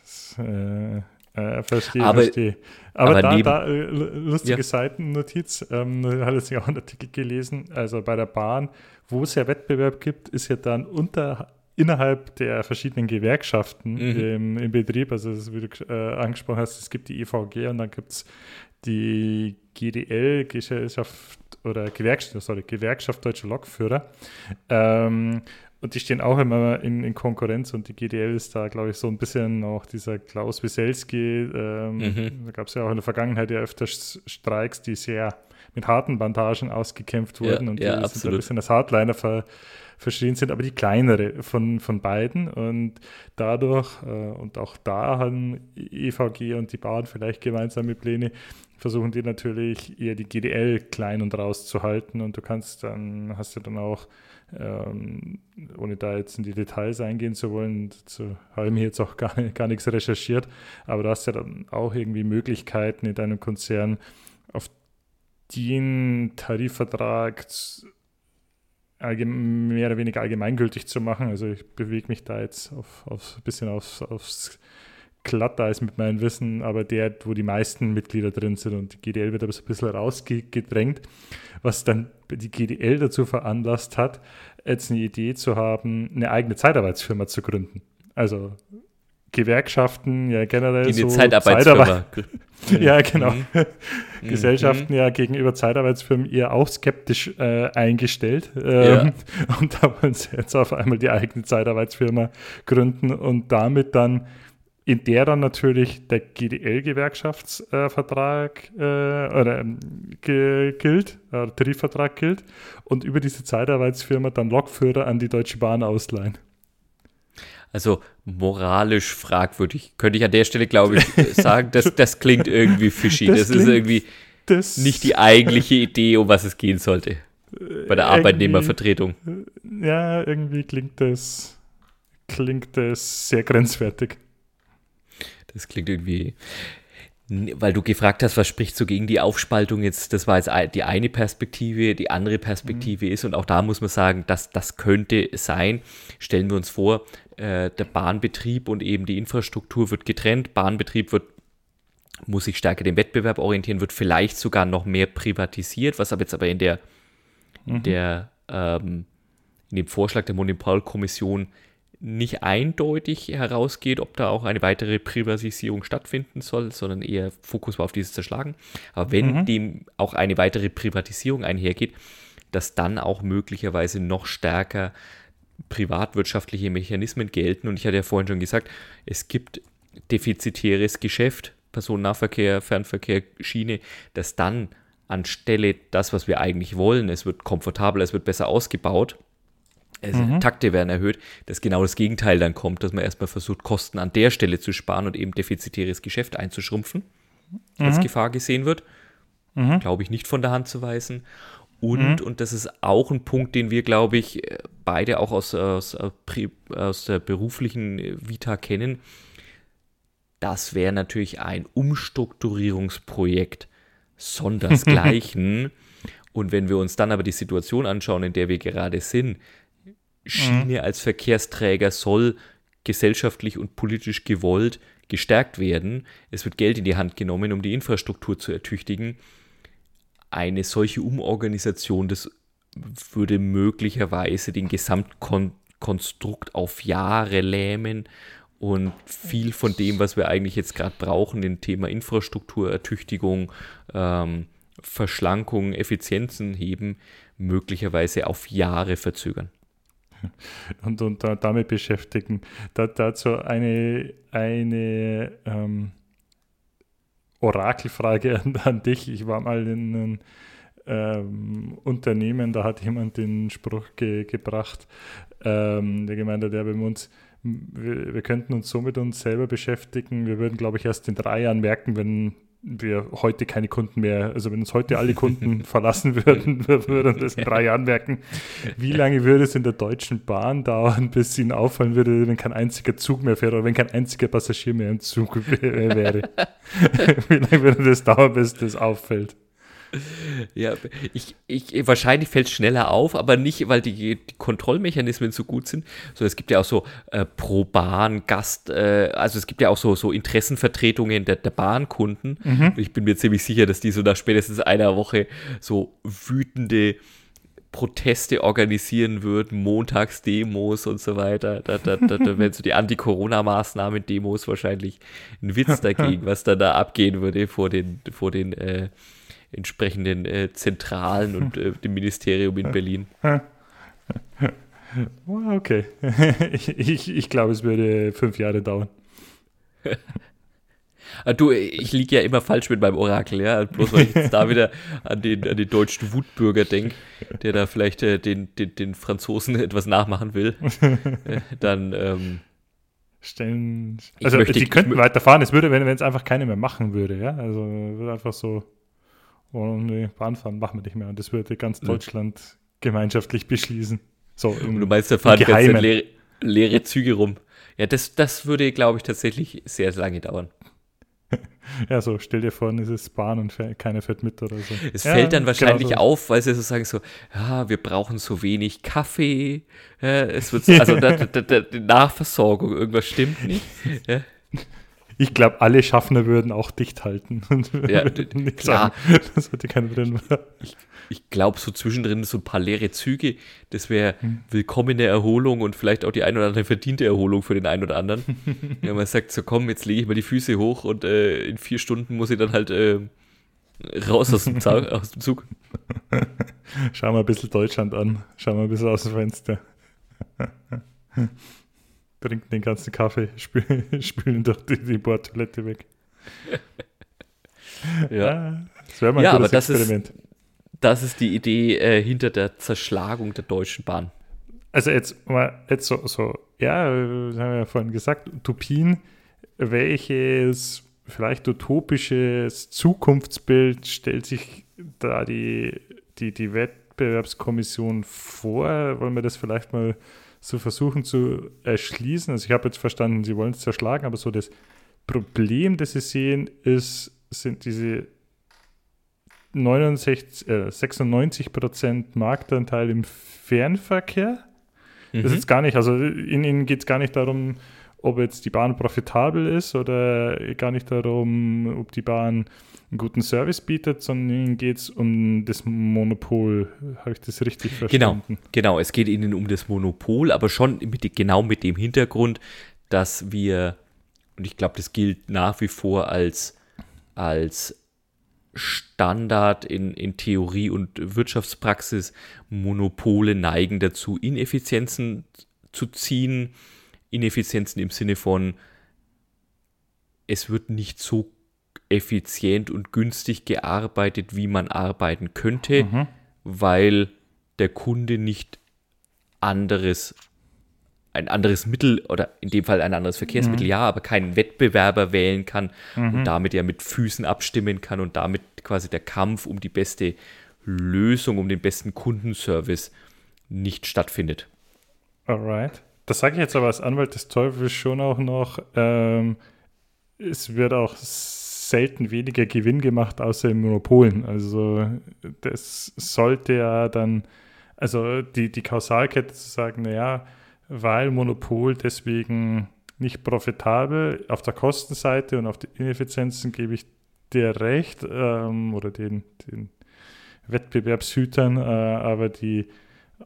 Das, äh, äh, verstehe, aber, verstehe. Aber, aber da, neben, da äh, lustige ja. Seitennotiz, ähm, hat jetzt auch einen Artikel gelesen, also bei der Bahn, wo es ja Wettbewerb gibt, ist ja dann unter innerhalb der verschiedenen Gewerkschaften mhm. im, im, Betrieb, also wie du äh, angesprochen hast, es gibt die EVG und dann gibt es die GDL, Gesellschaft oder Gewerkschaft, sorry, Gewerkschaft Deutsche Lokführer. Ähm, und die stehen auch immer in, in, Konkurrenz und die GDL ist da, glaube ich, so ein bisschen auch dieser Klaus Wieselski. Ähm, mhm. Da gab es ja auch in der Vergangenheit ja öfters Streiks, die sehr mit harten Bandagen ausgekämpft wurden ja, und die ja, sind absolut. ein bisschen als Hardliner ver, verschrien sind, aber die kleinere von, von beiden. Und dadurch, äh, und auch da haben EVG und die Bahn vielleicht gemeinsame Pläne, versuchen die natürlich eher die GDL klein und rauszuhalten. Und du kannst dann, hast du dann auch, ähm, ohne da jetzt in die Details eingehen zu wollen, zu, habe ich mir jetzt auch gar, *laughs* gar nichts recherchiert, aber du hast ja dann auch irgendwie Möglichkeiten in deinem Konzern auf den Tarifvertrag mehr oder weniger allgemeingültig zu machen. Also ich bewege mich da jetzt auf, auf ein bisschen aufs, aufs Glatteis mit meinem Wissen, aber der, wo die meisten Mitglieder drin sind und die GDL wird aber so ein bisschen rausgedrängt, was dann die GDL dazu veranlasst hat, jetzt eine Idee zu haben, eine eigene Zeitarbeitsfirma zu gründen. Also Gewerkschaften ja generell die so Zeitarbeitsfirma. Zeitarbeit *laughs* ja, genau. Mhm. *laughs* Gesellschaften ja gegenüber Zeitarbeitsfirmen eher auch skeptisch äh, eingestellt. Ähm, ja. *laughs* Und da wollen sie jetzt auf einmal die eigene Zeitarbeitsfirma gründen und damit dann in der dann natürlich der GDL-Gewerkschaftsvertrag äh, oder ähm, gilt, äh, Tarifvertrag gilt und über diese Zeitarbeitsfirma dann Lokführer an die Deutsche Bahn ausleihen. Also moralisch fragwürdig, könnte ich an der Stelle, glaube ich, *laughs* sagen, das, das klingt irgendwie fishy. Das, das ist irgendwie das nicht die eigentliche Idee, um was es gehen sollte bei der Arbeitnehmervertretung. Ja, irgendwie klingt das, klingt das sehr grenzwertig. Das klingt irgendwie weil du gefragt hast, was spricht so gegen die Aufspaltung jetzt, das war jetzt die eine Perspektive, die andere Perspektive mhm. ist und auch da muss man sagen, dass das könnte sein. Stellen wir uns vor, äh, der Bahnbetrieb und eben die Infrastruktur wird getrennt, Bahnbetrieb wird muss sich stärker dem Wettbewerb orientieren, wird vielleicht sogar noch mehr privatisiert, was aber jetzt aber in der, mhm. der ähm, in dem Vorschlag der Monopolkommission nicht eindeutig herausgeht, ob da auch eine weitere Privatisierung stattfinden soll, sondern eher Fokus war auf dieses Zerschlagen. Aber wenn mhm. dem auch eine weitere Privatisierung einhergeht, dass dann auch möglicherweise noch stärker privatwirtschaftliche Mechanismen gelten. Und ich hatte ja vorhin schon gesagt, es gibt defizitäres Geschäft, Personennahverkehr, Fernverkehr, Schiene, das dann anstelle das, was wir eigentlich wollen, es wird komfortabler, es wird besser ausgebaut, also mhm. Takte werden erhöht, dass genau das Gegenteil dann kommt, dass man erstmal versucht, Kosten an der Stelle zu sparen und eben defizitäres Geschäft einzuschrumpfen, mhm. als Gefahr gesehen wird. Mhm. Glaube ich, nicht von der Hand zu weisen. Und, mhm. und das ist auch ein Punkt, den wir, glaube ich, beide auch aus, aus, aus der beruflichen Vita kennen. Das wäre natürlich ein Umstrukturierungsprojekt *laughs* sondersgleichen. und wenn wir uns dann aber die Situation anschauen, in der wir gerade sind, Schiene mhm. als Verkehrsträger soll gesellschaftlich und politisch gewollt gestärkt werden. Es wird Geld in die Hand genommen, um die Infrastruktur zu ertüchtigen. Eine solche Umorganisation, das würde möglicherweise den Gesamtkonstrukt auf Jahre lähmen und viel von dem, was wir eigentlich jetzt gerade brauchen, dem Thema Infrastrukturertüchtigung, ähm, Verschlankungen, Effizienzen heben, möglicherweise auf Jahre verzögern. *laughs* Und, und damit beschäftigen. Da, dazu eine, eine ähm, Orakelfrage *laughs* an, an, dich. Ich war mal in einem ähm, Unternehmen, da hat jemand den Spruch ge, gebracht, ähm, der gemeint hat, wenn wir uns wir, wir könnten uns so mit uns selber beschäftigen. Wir würden, glaube ich, erst in drei Jahren merken, wenn wir heute keine Kunden mehr, also wenn uns heute alle Kunden *laughs* verlassen würden, würden wir das in drei Jahren merken. Wie lange würde es in der Deutschen Bahn dauern, bis ihnen auffallen würde, wenn kein einziger Zug mehr fährt oder wenn kein einziger Passagier mehr im Zug *laughs* wäre? Wie lange würde das dauern, bis das auffällt? *laughs* Ja, ich, ich, wahrscheinlich fällt es schneller auf, aber nicht, weil die, die, Kontrollmechanismen so gut sind. So, es gibt ja auch so äh, pro Bahn, Gast, äh, also es gibt ja auch so, so Interessenvertretungen der, der Bahnkunden. Mhm. Ich bin mir ziemlich sicher, dass die so nach spätestens einer Woche so wütende Proteste organisieren würden, Montagsdemos und so weiter. Da, da, da, da wären so die Anti-Corona-Maßnahmen-Demos wahrscheinlich ein Witz *laughs* dagegen, was dann da abgehen würde vor den, vor den äh, entsprechenden äh, Zentralen und äh, dem Ministerium in Berlin. Okay. *laughs* Ich, ich, ich glaube, es würde fünf Jahre dauern. *laughs* Ah, du, ich liege ja immer falsch mit meinem Orakel, ja. Bloß weil ich jetzt da wieder an den, an den deutschen Wutbürger denke, der da vielleicht äh, den, den, den Franzosen *laughs* etwas nachmachen will, äh, dann ähm, stellen. Also möchte, die könnten weiterfahren, es würde, wenn es einfach keine mehr machen würde, ja. Also würde einfach so oh nee, Bahnfahren machen wir nicht mehr. Und das würde ganz Deutschland gemeinschaftlich beschließen. So, im, du meinst, da fahren ganze leere, leere Züge rum. Ja, das, das würde, glaube ich, tatsächlich sehr, lange dauern. *laughs* ja, so stell dir vor, es ist Bahn und keiner fährt mit oder so. Es ja, fällt dann wahrscheinlich genau so. auf, weil sie so sagen so, ja, wir brauchen so wenig Kaffee. Ja, es wird so, *laughs* also da, da, da, die Nachversorgung, irgendwas stimmt nicht. Ja. *laughs* Ich glaube, alle Schaffner würden auch dicht halten. *laughs* ja, klar. Sagen, *laughs* das hatte keiner drin. Ich, ich glaube, so zwischendrin so ein paar leere Züge, das wäre hm. willkommene Erholung und vielleicht auch die ein oder andere verdiente Erholung für den einen oder anderen. *laughs* Wenn man sagt, so komm, jetzt lege ich mal die Füße hoch und äh, in vier Stunden muss ich dann halt äh, raus aus dem, aus dem Zug. Schau mal ein bisschen Deutschland an. Schau mal ein bisschen aus dem Fenster trinken den ganzen Kaffee, *laughs* spülen, spülen doch die, die Bordtoilette weg. *laughs* ja. Ah, das wäre mal ein ja, aber das Experiment. Ist, das ist die Idee äh, hinter der Zerschlagung der Deutschen Bahn. Also jetzt mal, jetzt so, so ja, das haben wir ja vorhin gesagt, Utopien, welches vielleicht utopisches Zukunftsbild stellt sich da die, die, die Wettbewerbskommission vor? Wollen wir das vielleicht mal so versuchen zu erschließen. Also ich habe jetzt verstanden, sie wollen es zerschlagen, aber so das Problem, das sie sehen, ist, sind diese 69, äh, 96 Prozent Marktanteil im Fernverkehr. Mhm. Das ist gar nicht, also in ihnen geht es gar nicht darum, ob jetzt die Bahn profitabel ist oder gar nicht darum, ob die Bahn einen guten Service bietet, sondern ihnen geht es um das Monopol. Habe ich das richtig genau, verstanden? Genau, genau, es geht ihnen um das Monopol, aber schon mit, genau mit dem Hintergrund, dass wir, und ich glaube, das gilt nach wie vor als, als Standard in, in Theorie und Wirtschaftspraxis, Monopole neigen dazu, Ineffizienzen zu ziehen. Ineffizienzen im Sinne von, es wird nicht so effizient und günstig gearbeitet, wie man arbeiten könnte, mhm. weil der Kunde nicht anderes, ein anderes Mittel oder in dem Fall ein anderes Verkehrsmittel, mhm. ja, aber keinen Wettbewerber wählen kann mhm. und damit ja mit Füßen abstimmen kann und damit quasi der Kampf um die beste Lösung, um den besten Kundenservice nicht stattfindet. Alright. Das sage ich jetzt aber als Anwalt des Teufels schon auch noch. Ähm, es wird auch selten weniger Gewinn gemacht, außer in Monopolen. Also das sollte ja dann, also die, die Kausalkette zu sagen, naja, weil Monopol deswegen nicht profitabel auf der Kostenseite und auf die Ineffizienzen gebe ich dir recht ähm, oder den, den Wettbewerbshütern, äh, aber die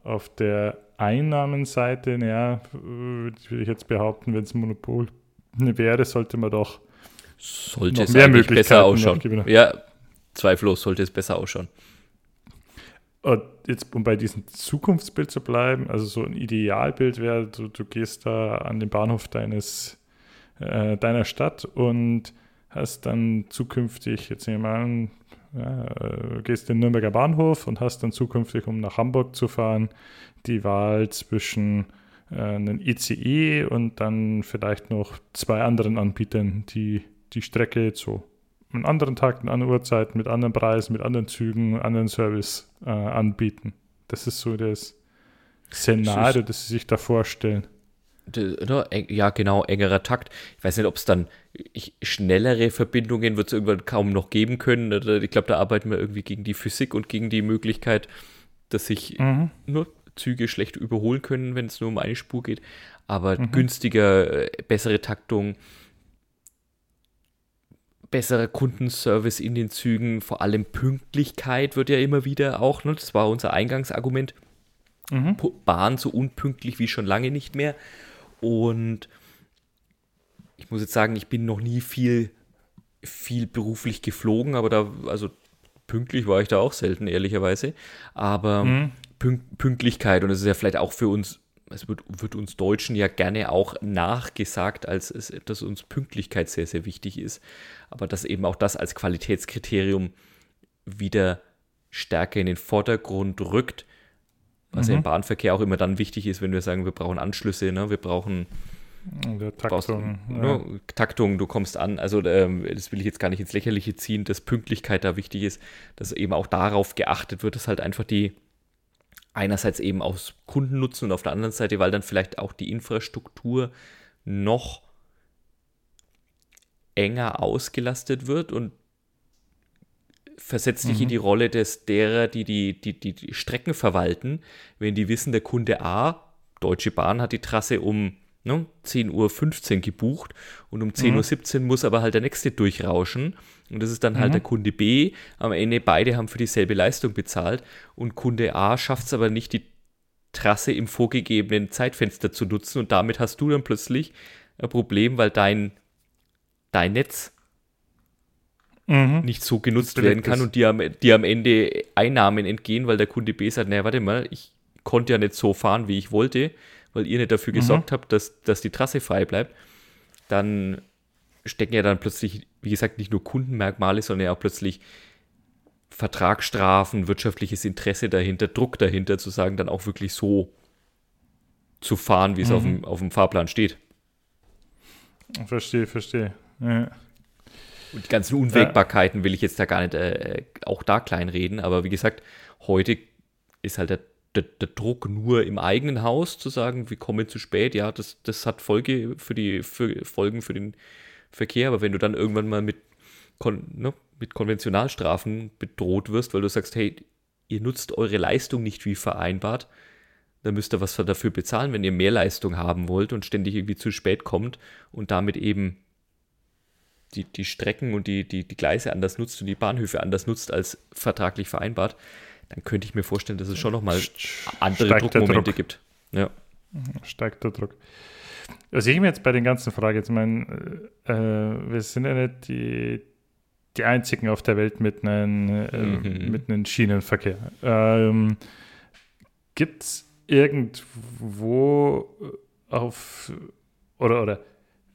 auf der Einnahmenseite, naja, würde ich jetzt behaupten, wenn es ein Monopol wäre, sollte man doch sollte es mehr Möglichkeiten besser ausschauen. Ja, zweifellos sollte es besser ausschauen. Und jetzt, um bei diesem Zukunftsbild zu bleiben, also so ein Idealbild wäre, du, du gehst da an den Bahnhof deines, äh, deiner Stadt und hast dann zukünftig, jetzt nehmen wir an, ja, äh, gehst in den Nürnberger Bahnhof und hast dann zukünftig, um nach Hamburg zu fahren, die Wahl zwischen äh, einem ICE und dann vielleicht noch zwei anderen Anbietern, die die Strecke so einen anderen Tag, an anderen Uhrzeiten, mit anderen Preisen, mit anderen Zügen, anderen Service äh, anbieten. Das ist so das Szenario, das Sie sich da vorstellen. Ja, genau, engerer Takt. Ich weiß nicht, ob es dann ich, schnellere Verbindungen wird es irgendwann kaum noch geben können. Ich glaube, da arbeiten wir irgendwie gegen die Physik und gegen die Möglichkeit, dass sich mhm. nur Züge schlecht überholen können, wenn es nur um eine Spur geht. Aber mhm. günstiger, äh, bessere Taktung, besserer Kundenservice in den Zügen, vor allem Pünktlichkeit wird ja immer wieder auch, ne, das war unser Eingangsargument. Mhm. Bahn so unpünktlich wie schon lange nicht mehr. Und ich muss jetzt sagen, ich bin noch nie viel, viel beruflich geflogen, aber da, also pünktlich war ich da auch selten, ehrlicherweise. Aber mhm. Pünktlichkeit, und es ist ja vielleicht auch für uns, es wird, wird, uns Deutschen ja gerne auch nachgesagt, als es, dass uns Pünktlichkeit sehr, sehr wichtig ist. Aber dass eben auch das als Qualitätskriterium wieder stärker in den Vordergrund rückt, was mhm. ja im Bahnverkehr auch immer dann wichtig ist, wenn wir sagen, wir brauchen Anschlüsse, ne? wir brauchen Taktung. Brauchst, ja. ne, Taktung, du kommst an. Also ähm, das will ich jetzt gar nicht ins Lächerliche ziehen, dass Pünktlichkeit da wichtig ist, dass eben auch darauf geachtet wird, dass halt einfach die einerseits eben aus Kundennutzen und auf der anderen Seite, weil dann vielleicht auch die Infrastruktur noch enger ausgelastet wird und versetzt dich mhm. in die Rolle des derer, die die, die die, Strecken verwalten, wenn die wissen, der Kunde A, Deutsche Bahn hat die Trasse um ne, 10.15 Uhr gebucht und um 10.17 mhm. Uhr muss aber halt der nächste durchrauschen. Und das ist dann halt mhm. der Kunde B. Am Ende beide haben für dieselbe Leistung bezahlt und Kunde A schafft es aber nicht, die Trasse im vorgegebenen Zeitfenster zu nutzen und damit hast du dann plötzlich ein Problem, weil dein, dein Netz mhm. nicht so genutzt werden kann und dir am, dir am Ende Einnahmen entgehen, weil der Kunde B sagt, naja, warte mal, ich konnte ja nicht so fahren, wie ich wollte weil ihr nicht dafür mhm. gesorgt habt, dass, dass die Trasse frei bleibt, dann stecken ja dann plötzlich, wie gesagt, nicht nur Kundenmerkmale, sondern ja auch plötzlich Vertragsstrafen, wirtschaftliches Interesse dahinter, Druck dahinter, zu sagen, dann auch wirklich so zu fahren, wie es mhm. auf, dem, auf dem Fahrplan steht. Verstehe, verstehe. Ja. Und die ganzen Unwägbarkeiten ja. will ich jetzt da gar nicht äh, auch da kleinreden, aber wie gesagt, heute ist halt der der, der, Druck nur im eigenen Haus zu sagen, wir kommen zu spät, ja, das, das hat Folge für die für Folgen für den Verkehr, aber wenn du dann irgendwann mal mit, kon, ne, mit Konventionalstrafen bedroht wirst, weil du sagst, hey, ihr nutzt eure Leistung nicht wie vereinbart, dann müsst ihr was dafür bezahlen, wenn ihr mehr Leistung haben wollt und ständig irgendwie zu spät kommt und damit eben die, die Strecken und die, die, die Gleise anders nutzt und die Bahnhöfe anders nutzt als vertraglich vereinbart, dann könnte ich mir vorstellen, dass es schon nochmal andere Steigt Druckmomente Druck. gibt. Ja. Steigt der Druck. Was ich mir jetzt bei den ganzen Fragen, jetzt meine, äh, wir sind ja nicht die, die einzigen auf der Welt mit einem, äh, mhm. mit einem Schienenverkehr. Ähm, Gibt es irgendwo auf oder, oder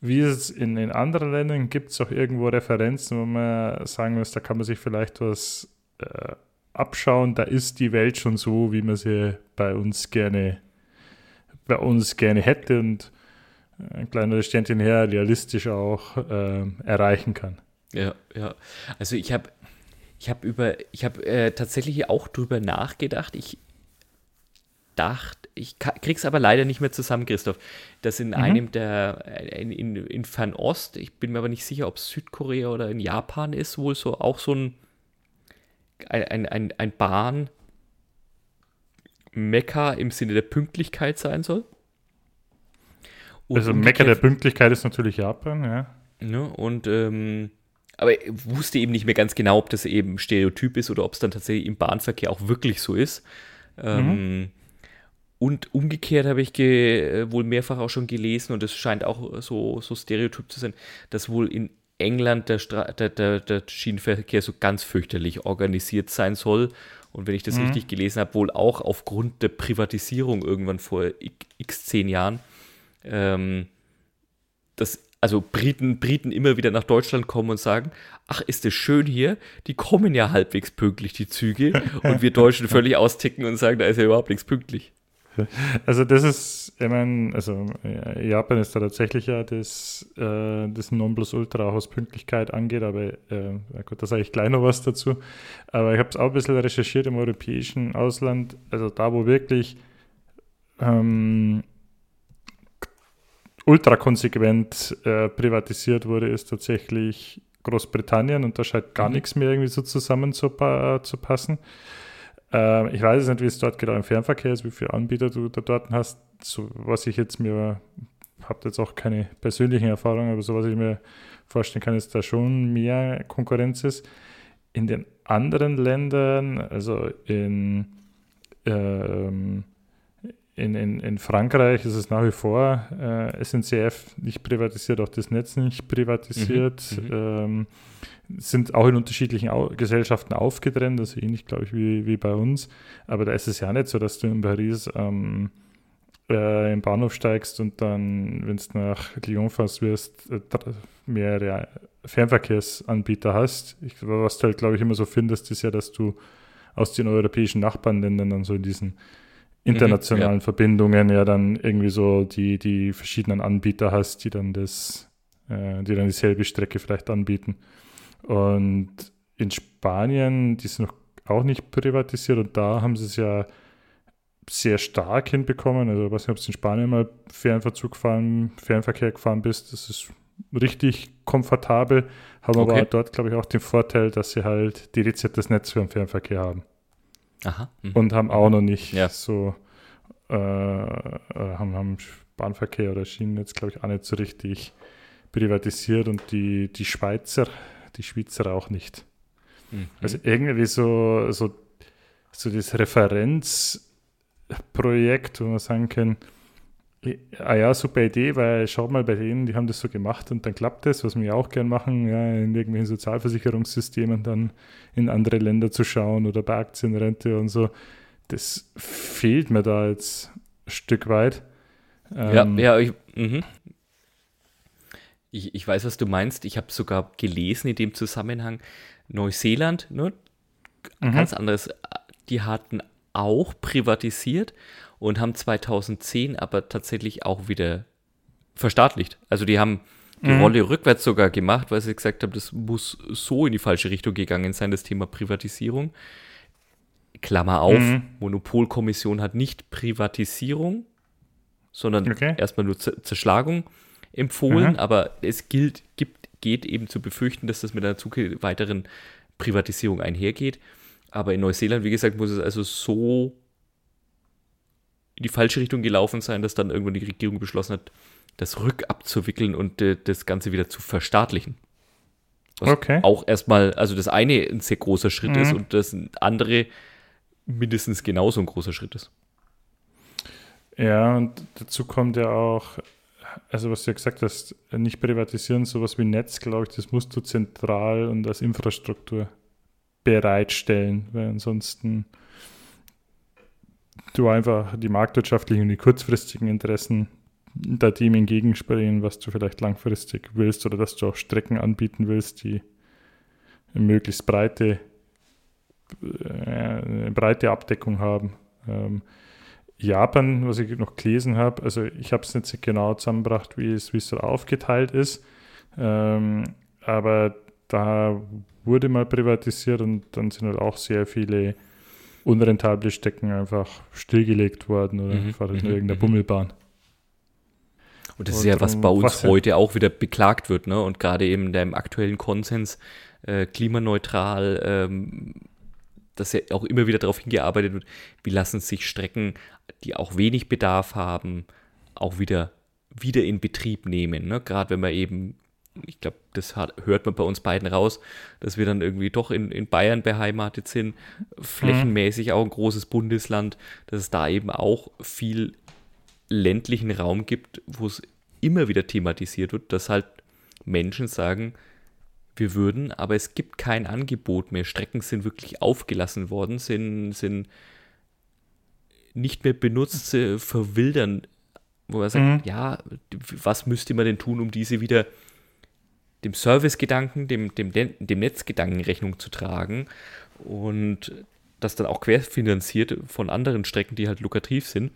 wie es in, in anderen Ländern? Gibt es auch irgendwo Referenzen, wo man sagen muss, da kann man sich vielleicht was äh, abschauen, da ist die Welt schon so, wie man sie bei uns gerne, bei uns gerne hätte und ein kleiner Sternchen her realistisch auch äh, erreichen kann. Ja, ja. Also ich habe ich habe über, äh, tatsächlich auch drüber nachgedacht. Ich dachte, ich krieg's aber leider nicht mehr zusammen, Christoph, dass in mhm. einem der, äh, in, in, in Fernost, ich bin mir aber nicht sicher, ob es Südkorea oder in Japan ist, wohl so auch so ein ein, ein, ein Bahn Mekka im Sinne der Pünktlichkeit sein soll. Und also Mekka der Pünktlichkeit ist natürlich Japan, ja. Ne, und ähm, aber ich wusste eben nicht mehr ganz genau, ob das eben Stereotyp ist oder ob es dann tatsächlich im Bahnverkehr auch wirklich so ist. Ähm, mhm. Und umgekehrt habe ich äh, wohl mehrfach auch schon gelesen, und es scheint auch so, so Stereotyp zu sein, dass wohl in England der, Stra der, der, der Schienenverkehr so ganz fürchterlich organisiert sein soll. Und wenn ich das mhm. richtig gelesen habe, wohl auch aufgrund der Privatisierung irgendwann vor x zehn Jahren, ähm, dass also Briten, Briten immer wieder nach Deutschland kommen und sagen, ach, ist es schön hier, die kommen ja halbwegs pünktlich, die Züge, *laughs* und wir Deutschen völlig austicken und sagen, da ist ja überhaupt nichts pünktlich. Also das ist, ich meine, also Japan ist da tatsächlich ja das, äh, das Nonplusultra, was Pünktlichkeit angeht, aber äh, gut, da sage ich gleich noch was dazu. Aber ich habe es auch ein bisschen recherchiert im europäischen Ausland, also da, wo wirklich ähm, ultra konsequent äh, privatisiert wurde, ist tatsächlich Großbritannien und da scheint gar mhm. nichts mehr irgendwie so zusammen zu, äh, zu passen. Äh, ich weiß nicht, wie es dort genau im Fernverkehr ist, wie viele Anbieter du da dort hast. So, was ich jetzt mir, habe jetzt auch keine persönlichen Erfahrungen, aber so was ich mir vorstellen kann, ist da schon mehr Konkurrenz ist. In den anderen Ländern, also in, ähm, in, in, in Frankreich ist es nach wie vor äh, SNCF nicht privatisiert, auch das Netz nicht privatisiert. Mhm, mhm. ähm, sind auch in unterschiedlichen Au Gesellschaften aufgetrennt, also ähnlich, glaube ich, wie, wie bei uns. Aber da ist es ja nicht so, dass du in Paris ähm, äh, im Bahnhof steigst und dann, wenn du nach Lyon fährst, wirst, äh, mehrere Fernverkehrsanbieter hast. Ich, was du halt, glaube ich, immer so findest, ist ja, dass du aus den europäischen Nachbarländern dann so in diesen internationalen mhm, ja. Verbindungen ja dann irgendwie so die, die verschiedenen Anbieter hast, die dann das, äh, die dann dieselbe Strecke vielleicht anbieten. Und in Spanien, die sind noch auch nicht privatisiert und da haben sie es ja sehr stark hinbekommen. Also ich weiß nicht, ob du in Spanien mal Fernverzug gefahren, Fernverkehr gefahren bist. Das ist richtig komfortabel, haben okay. aber dort, glaube ich, auch den Vorteil, dass sie halt dediziertes Netz für den Fernverkehr haben. Aha. Mhm. Und haben auch noch nicht ja. so, äh, äh, haben, haben Bahnverkehr oder Schienennetz, glaube ich, auch nicht so richtig privatisiert und die, die Schweizer, die Schweizer auch nicht. Mhm. Also irgendwie so, so, so das Referenzprojekt, wo man sagen kann, Ah ja, super Idee, weil schau mal bei denen, die haben das so gemacht und dann klappt das, was wir auch gern machen, ja, in irgendwelchen Sozialversicherungssystemen dann in andere Länder zu schauen oder bei Aktienrente und so. Das fehlt mir da jetzt ein Stück weit. Ähm, ja, ja, ich, mhm. Ich, ich, weiß, was du meinst. Ich habe sogar gelesen in dem Zusammenhang, Neuseeland, ne? Mhm. ganz anderes, die hatten auch privatisiert und haben 2010 aber tatsächlich auch wieder verstaatlicht. Also die haben die mhm. Rolle rückwärts sogar gemacht, weil sie gesagt haben, das muss so in die falsche Richtung gegangen sein, das Thema Privatisierung. Klammer auf, mhm. Monopolkommission hat nicht Privatisierung, sondern okay. erstmal nur Z Zerschlagung empfohlen, mhm. aber es gilt, gibt, geht eben zu befürchten, dass das mit einer weiteren Privatisierung einhergeht. Aber in Neuseeland, wie gesagt, muss es also so in die falsche Richtung gelaufen sein, dass dann irgendwann die Regierung beschlossen hat, das rückabzuwickeln und äh, das Ganze wieder zu verstaatlichen. Was okay. auch erstmal, also das eine ein sehr großer Schritt mhm. ist und das andere mindestens genauso ein großer Schritt ist. Ja, und dazu kommt ja auch, also was du ja gesagt hast, nicht privatisieren, sowas wie Netz, glaube ich, das musst du zentral und als Infrastruktur bereitstellen, weil ansonsten du einfach die marktwirtschaftlichen und die kurzfristigen Interessen da dem entgegenspringen, was du vielleicht langfristig willst oder dass du auch Strecken anbieten willst, die eine möglichst breite, äh, breite Abdeckung haben. Ähm, Japan, was ich noch gelesen habe, also ich habe es nicht genau zusammengebracht, wie es, wie es so aufgeteilt ist, ähm, aber da wurde mal privatisiert und dann sind halt auch sehr viele unrentable Stecken einfach stillgelegt worden oder mhm. fahrt in mhm. irgendeiner mhm. Bummelbahn. Und das ist ja, was bei uns was heute auch wieder beklagt wird, ne? Und gerade eben im aktuellen Konsens äh, klimaneutral, ähm, dass ja auch immer wieder darauf hingearbeitet wird, wie lassen sich Strecken, die auch wenig Bedarf haben, auch wieder, wieder in Betrieb nehmen. Ne? Gerade wenn man eben ich glaube, das hat, hört man bei uns beiden raus, dass wir dann irgendwie doch in, in Bayern beheimatet sind, flächenmäßig auch ein großes Bundesland, dass es da eben auch viel ländlichen Raum gibt, wo es immer wieder thematisiert wird, dass halt Menschen sagen, wir würden, aber es gibt kein Angebot mehr. Strecken sind wirklich aufgelassen worden, sind, sind nicht mehr benutzt, verwildern, wo man sagt, mhm. ja, was müsste man denn tun, um diese wieder dem Servicegedanken, dem, dem, dem Netzgedanken Rechnung zu tragen und das dann auch querfinanziert von anderen Strecken, die halt lukrativ sind.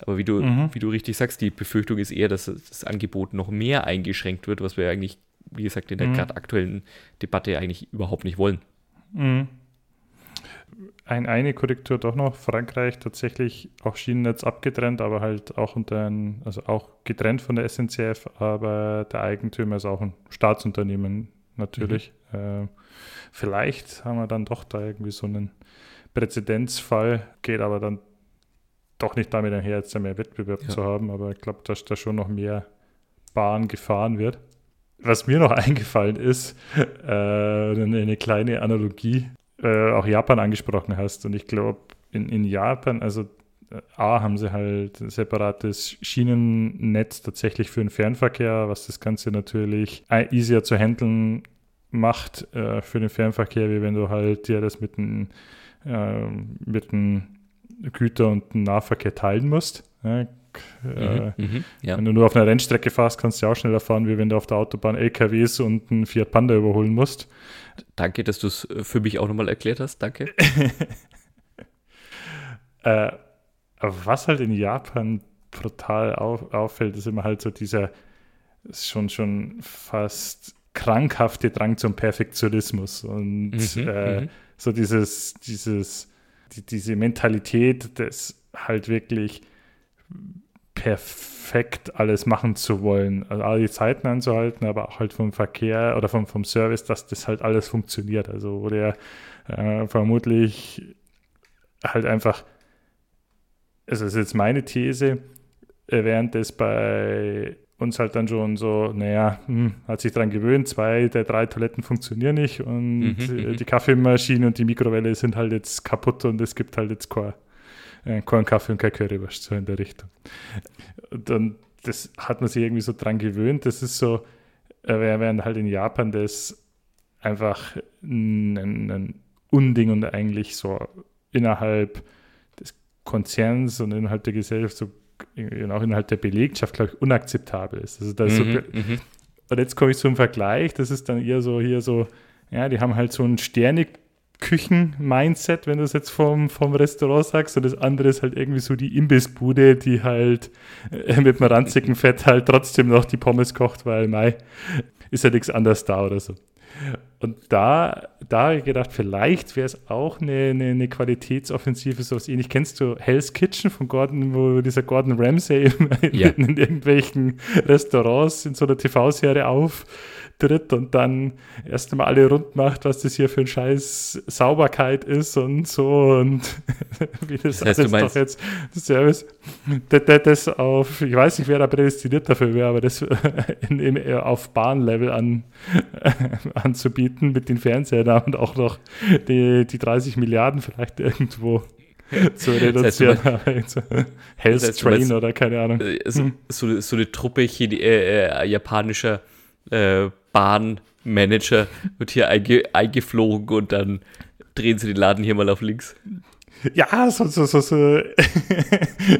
Aber wie du, mhm. wie du richtig sagst, die Befürchtung ist eher, dass das Angebot noch mehr eingeschränkt wird, was wir eigentlich, wie gesagt, in der mhm. gerade aktuellen Debatte eigentlich überhaupt nicht wollen. Mhm. Ein, eine Korrektur doch noch, Frankreich tatsächlich auch Schienennetz abgetrennt, aber halt auch unter ein, also auch getrennt von der SNCF, aber der Eigentümer ist auch ein Staatsunternehmen natürlich. Mhm. Äh, vielleicht haben wir dann doch da irgendwie so einen Präzedenzfall, geht aber dann doch nicht damit einher, jetzt mehr Wettbewerb ja. zu haben, aber ich glaube, dass da schon noch mehr Bahn gefahren wird. Was mir noch *laughs* eingefallen ist, äh, eine kleine Analogie, äh, auch Japan angesprochen hast. Und ich glaube, in, in Japan, also äh, A, haben sie halt ein separates Schienennetz tatsächlich für den Fernverkehr, was das Ganze natürlich easier zu handeln macht äh, für den Fernverkehr, wie wenn du halt dir das mit dem, äh, mit dem Güter- und dem Nahverkehr teilen musst. Ja, äh, mhm, mhm, ja. Wenn du nur auf einer Rennstrecke fährst, kannst du auch schneller fahren, wie wenn du auf der Autobahn LKWs und einen Fiat Panda überholen musst. Danke, dass du es äh, für mich auch nochmal erklärt hast. Danke. *laughs* äh, was halt in Japan brutal auf, auffällt, ist immer halt so dieser schon, schon fast krankhafte Drang zum Perfektionismus und mhm, äh, mhm. so dieses, dieses, die, diese Mentalität, das halt wirklich perfekt alles machen zu wollen, also alle die Zeiten anzuhalten, aber auch halt vom Verkehr oder vom, vom Service, dass das halt alles funktioniert. Also wo der äh, vermutlich halt einfach, also das ist jetzt meine These, äh, während es bei uns halt dann schon so, naja, hm, hat sich daran gewöhnt, zwei der drei Toiletten funktionieren nicht und mhm, mhm. die Kaffeemaschine und die Mikrowelle sind halt jetzt kaputt und es gibt halt jetzt kein äh, kein Kaffee und kein Currywurst, so in der Richtung. Und dann, das hat man sich irgendwie so dran gewöhnt. Das ist so, äh, während halt in Japan das einfach ein, ein Unding und eigentlich so innerhalb des Konzerns und innerhalb der Gesellschaft, so auch innerhalb der Belegschaft, glaube ich, unakzeptabel ist. Also das mhm, so, mhm. Und jetzt komme ich zum Vergleich, das ist dann eher so hier so, ja, die haben halt so ein Sternig Küchen-Mindset, wenn du es jetzt vom, vom Restaurant sagst. Und das andere ist halt irgendwie so die Imbissbude, die halt äh, mit dem ranzigen Fett halt trotzdem noch die Pommes kocht, weil Mai ist ja nichts anderes da oder so. Und da, da habe ich gedacht, vielleicht wäre es auch eine, eine, eine Qualitätsoffensive, sowas ähnlich. Kennst du Hell's Kitchen von Gordon, wo dieser Gordon Ramsay in, *laughs* ja. in irgendwelchen Restaurants in so einer TV-Serie auf tritt und dann erst einmal alle rund macht, was das hier für ein Scheiß Sauberkeit ist und so und *laughs* wie das, das heißt, alles doch jetzt Service. Das, das, auf, ich weiß nicht, wer da prädestiniert dafür wäre, aber das *laughs* in, in, auf Bahnlevel an, *laughs* anzubieten mit den Fernsehern und auch noch die, die 30 Milliarden vielleicht irgendwo zu reduzieren. Das heißt, Hell's das heißt, Train oder keine Ahnung. Äh, so, hm. so, so eine Truppe äh, äh, japanischer äh, Bahnmanager wird hier einge eingeflogen und dann drehen sie den Laden hier mal auf links. Ja, so, so, so, *laughs* so,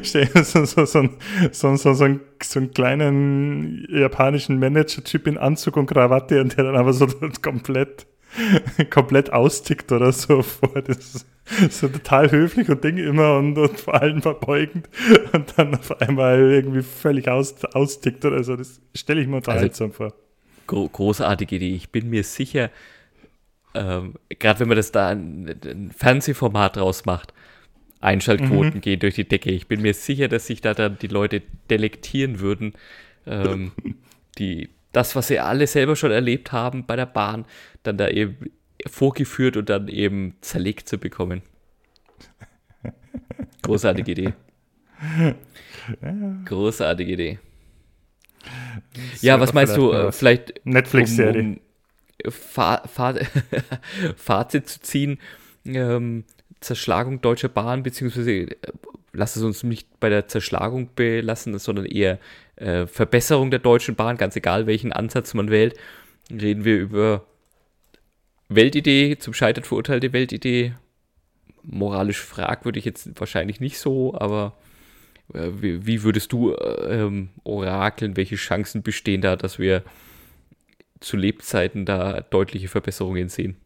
so, so, so, so, so, so, einen, so einen kleinen japanischen Manager-Typ in Anzug und Krawatte und der dann aber so *laughs* komplett, komplett austickt oder so vor. Das ist so total höflich und Ding immer und, und vor allem verbeugend und dann auf einmal irgendwie völlig aus, austickt oder so. Das stelle ich mir unterhaltsam also, vor großartige Idee. Ich bin mir sicher, ähm, gerade wenn man das da ein, ein Fernsehformat draus macht, Einschaltquoten mhm. gehen durch die Decke. Ich bin mir sicher, dass sich da dann die Leute delektieren würden, ähm, *laughs* die das, was sie alle selber schon erlebt haben bei der Bahn, dann da eben vorgeführt und dann eben zerlegt zu bekommen. Großartige Idee. *laughs* Großartige Idee. Ja, was meinst du? Äh, vielleicht Netflix-Serie. Um, um Fa Fa *laughs* Fazit zu ziehen. Ähm, Zerschlagung Deutscher Bahn, beziehungsweise äh, lass es uns nicht bei der Zerschlagung belassen, sondern eher äh, Verbesserung der Deutschen Bahn, ganz egal welchen Ansatz man wählt. Reden wir über Weltidee, zum Scheitern verurteilte Weltidee. Moralisch fragwürdig jetzt wahrscheinlich nicht so, aber äh, wie, wie, würdest du äh, ähm, orakeln? Welche Chancen bestehen da, dass wir zu Lebzeiten da deutliche Verbesserungen sehen?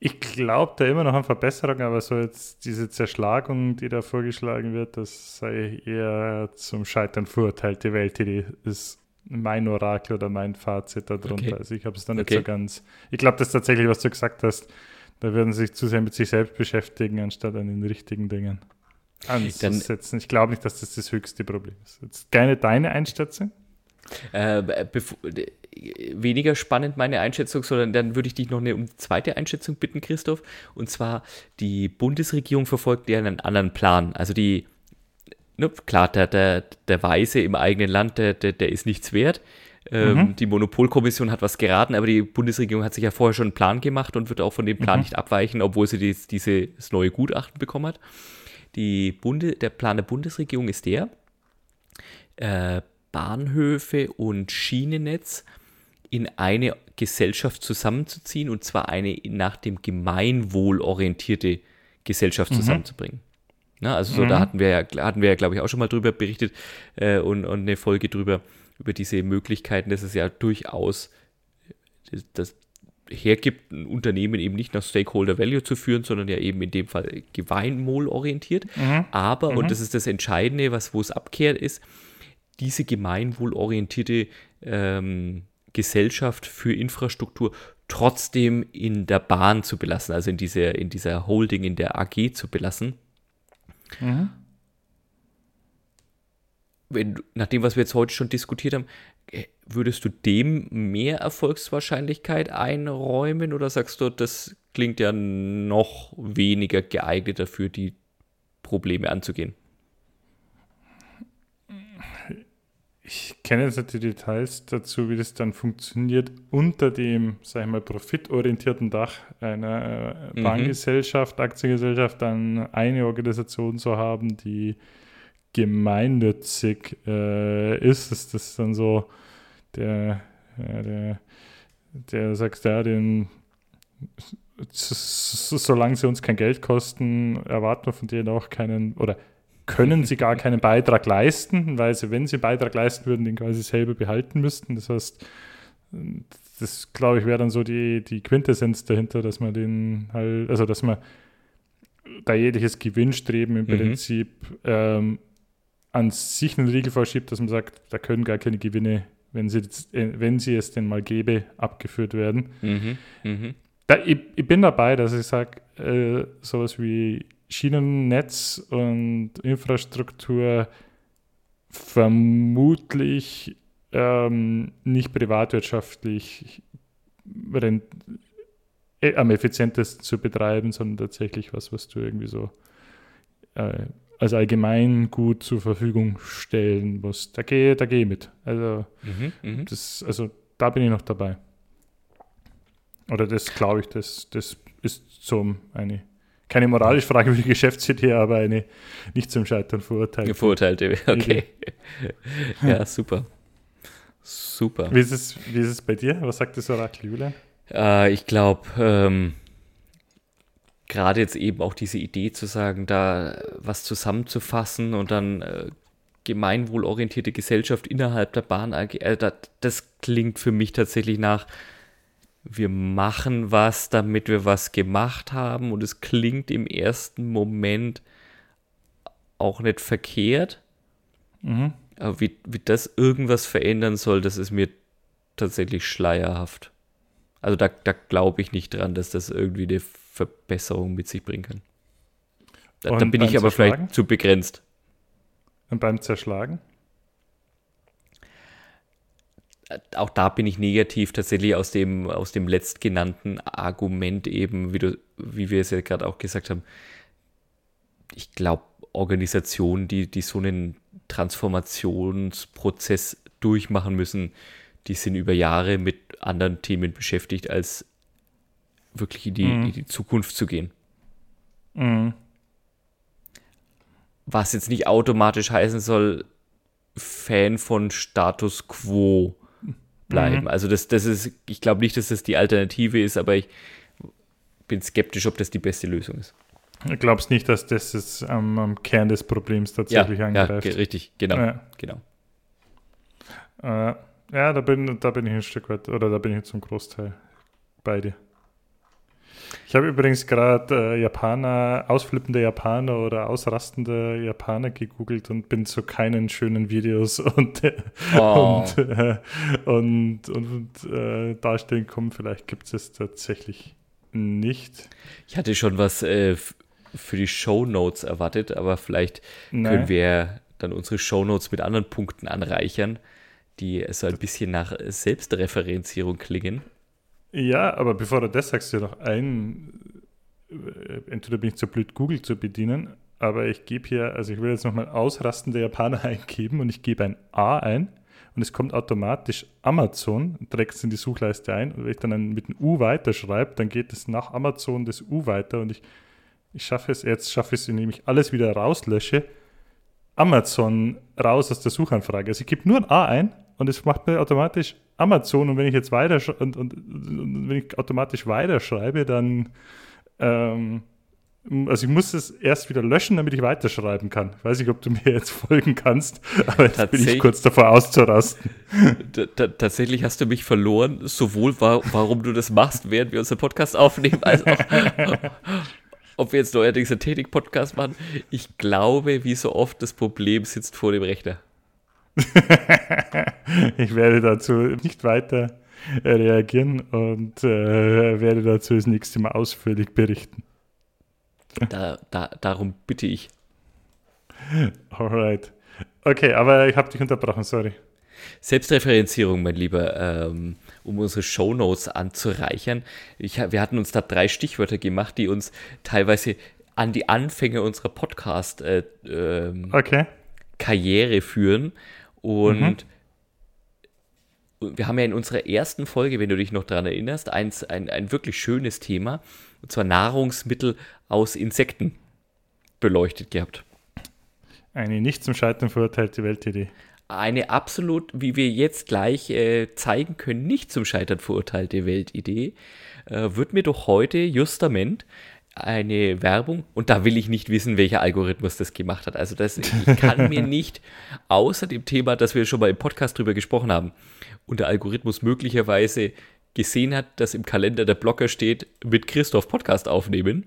Ich glaube da immer noch an Verbesserungen, aber so jetzt diese Zerschlagung, die da vorgeschlagen wird, das sei eher zum Scheitern verurteilte Weltidee, ist mein Orakel oder mein Fazit darunter. Okay. Also ich habe es da nicht okay. so ganz. Ich glaube, das ist tatsächlich, was du gesagt hast. Da werden sie sich zu sehr mit sich selbst beschäftigen, anstatt an den richtigen Dingen anzusetzen. ich glaube nicht, dass das das höchste Problem ist. Jetzt keine deine Einschätzung? Äh, weniger spannend meine Einschätzung, sondern dann würde ich dich noch eine um zweite Einschätzung bitten, Christoph. Und zwar, die Bundesregierung verfolgt ja einen anderen Plan. Also die, ne, klar, der, der, der Weise im eigenen Land, der, der, der ist nichts wert. Ähm, mhm. Die Monopolkommission hat was geraten, aber die Bundesregierung hat sich ja vorher schon einen Plan gemacht und wird auch von dem Plan mhm. nicht abweichen, obwohl sie dies, dieses neue Gutachten bekommen hat. Die Bunde, der Plan der Bundesregierung ist der, äh, Bahnhöfe und Schienennetz in eine Gesellschaft zusammenzuziehen und zwar eine nach dem Gemeinwohl orientierte Gesellschaft mhm. zusammenzubringen. Na, also so, mhm. da hatten wir ja, hatten wir ja, glaube ich, auch schon mal drüber berichtet äh, und, und eine Folge drüber, über diese Möglichkeiten, dass es ja durchaus das, hergibt, ein Unternehmen eben nicht nach Stakeholder Value zu führen, sondern ja eben in dem Fall Gemeinwohl orientiert. Mhm. Aber, und mhm. das ist das Entscheidende, was wo es abkehrt ist, diese gemeinwohlorientierte ähm, Gesellschaft für Infrastruktur trotzdem in der Bahn zu belassen, also in dieser, in dieser Holding, in der AG zu belassen. Mhm. Wenn, nach dem, was wir jetzt heute schon diskutiert haben, äh, würdest du dem mehr Erfolgswahrscheinlichkeit einräumen oder sagst du, das klingt ja noch weniger geeignet dafür, die Probleme anzugehen? ich kenne jetzt nicht die Details dazu, wie das dann funktioniert, unter dem, sag ich mal, profitorientierten Dach einer äh, mhm. Bahngesellschaft, Aktiengesellschaft, dann eine Organisation zu haben, die gemeinnützig äh, ist. Ist das dann so der, ja, der, der sagt, ja, den solange sie uns kein Geld kosten, erwarten wir von denen auch keinen, oder können sie gar keinen Beitrag leisten, weil sie, wenn sie Beitrag leisten würden, den quasi selber behalten müssten. Das heißt, das glaube ich wäre dann so die, die Quintessenz dahinter, dass man den halt, also dass man da jegliches Gewinnstreben im mhm. Prinzip ähm, an sich einen Riegel vorschiebt, dass man sagt, da können gar keine Gewinne, wenn sie, wenn sie es denn mal gäbe, abgeführt werden. Mhm. Mhm. Da, ich, ich, bin dabei, dass ich sage, äh, sowas wie Schienennetz und Infrastruktur vermutlich ähm, nicht privatwirtschaftlich äh, am effizientesten zu betreiben, sondern tatsächlich was, was du irgendwie so äh, als Allgemeingut zur Verfügung stellen musst. Da gehe da geh mit. Also, mhm, mhm, das, also da bin ich noch dabei. Oder das glaube ich, das, das ist so eine keine moralisch fragwürdige Geschäftsidee, aber eine nicht zum Scheitern verurteilte. Verurteilte, *laughs* okay. *laughs* ja, super. Super. Wie ist, es, wie ist es bei dir? Was sagt das Orakel Julian? Äh, ich glaube, ähm, gerade jetzt eben auch diese Idee zu sagen, da was zusammenzufassen und dann äh, gemeinwohlorientierte Gesellschaft innerhalb der Bahn, äh, das, das klingt für mich tatsächlich nach, wir machen was, damit wir was gemacht haben und es klingt im ersten Moment auch nicht verkehrt. Mhm. Aber wie, wie das irgendwas verändern soll, das ist mir tatsächlich schleierhaft. Also da, da glaube ich nicht dran, dass das irgendwie eine Verbesserung mit sich bringen kann. Da, da bin ich aber vielleicht zu begrenzt. Und beim Zerschlagen? auch da bin ich negativ tatsächlich aus dem, aus dem letztgenannten Argument eben, wie, du, wie wir es ja gerade auch gesagt haben. Ich glaube, Organisationen, die, die so einen Transformationsprozess durchmachen müssen, die sind über Jahre mit anderen Themen beschäftigt, als wirklich in die, mhm. in die Zukunft zu gehen. Mhm. Was jetzt nicht automatisch heißen soll, Fan von Status Quo bleiben. Mhm. Also das, das ist, ich glaube nicht, dass das die Alternative ist, aber ich bin skeptisch, ob das die beste Lösung ist. Du glaubst nicht, dass das ist, ähm, am Kern des Problems tatsächlich ja, angreift? Ja, richtig, genau. Ja. genau. Äh, ja, da bin, da bin ich ein Stück weit, oder da bin ich zum Großteil bei dir. Ich habe übrigens gerade äh, Japaner, ausflippende Japaner oder ausrastende Japaner gegoogelt und bin zu keinen schönen Videos und, *laughs* oh. und, äh, und, und, und äh, Darstellungen gekommen. Vielleicht gibt es tatsächlich nicht. Ich hatte schon was äh, für die Show Notes erwartet, aber vielleicht Nein. können wir dann unsere Show Notes mit anderen Punkten anreichern, die so ein bisschen nach Selbstreferenzierung klingen. Ja, aber bevor du das sagst, du noch ein, äh, entweder bin ich zu blöd, Google zu bedienen, aber ich gebe hier, also ich will jetzt nochmal ausrastende Japaner *laughs* eingeben und ich gebe ein A ein und es kommt automatisch Amazon, trägt es in die Suchleiste ein und wenn ich dann mit einem U weiterschreibe, dann geht es nach Amazon das U weiter und ich, ich schaffe es, jetzt schaffe ich es, indem ich alles wieder rauslösche, Amazon raus aus der Suchanfrage. Also ich gebe nur ein A ein und es macht mir automatisch Amazon und wenn ich jetzt weiter und, und, und wenn ich automatisch weiterschreibe, dann ähm, also ich muss es erst wieder löschen, damit ich weiterschreiben kann. Ich weiß nicht, ob du *laughs* mir jetzt folgen kannst, aber jetzt bin ich kurz davor auszurasten. *laughs* Tatsächlich hast du mich verloren, sowohl warum du das machst, während wir unseren Podcast aufnehmen, als auch *laughs* ob wir jetzt neuerdings einen Technik-Podcast machen. Ich glaube, wie so oft, das Problem sitzt vor dem Rechner. *laughs* ich werde dazu nicht weiter reagieren und äh, werde dazu das nächste Mal ausführlich berichten. Da, da, darum bitte ich. Alright. Okay, aber ich habe dich unterbrochen, sorry. Selbstreferenzierung, mein Lieber, ähm, um unsere Shownotes anzureichern. Ich, wir hatten uns da drei Stichwörter gemacht, die uns teilweise an die Anfänge unserer Podcast-Karriere äh, ähm, okay. führen. Und mhm. wir haben ja in unserer ersten Folge, wenn du dich noch daran erinnerst, ein, ein, ein wirklich schönes Thema, und zwar Nahrungsmittel aus Insekten beleuchtet gehabt. Eine nicht zum Scheitern verurteilte Weltidee. Eine absolut, wie wir jetzt gleich äh, zeigen können, nicht zum Scheitern verurteilte Weltidee, äh, wird mir doch heute justament eine Werbung und da will ich nicht wissen, welcher Algorithmus das gemacht hat. Also das, ich kann mir *laughs* nicht, außer dem Thema, das wir schon mal im Podcast drüber gesprochen haben, und der Algorithmus möglicherweise gesehen hat, dass im Kalender der Blocker steht, mit Christoph Podcast aufnehmen,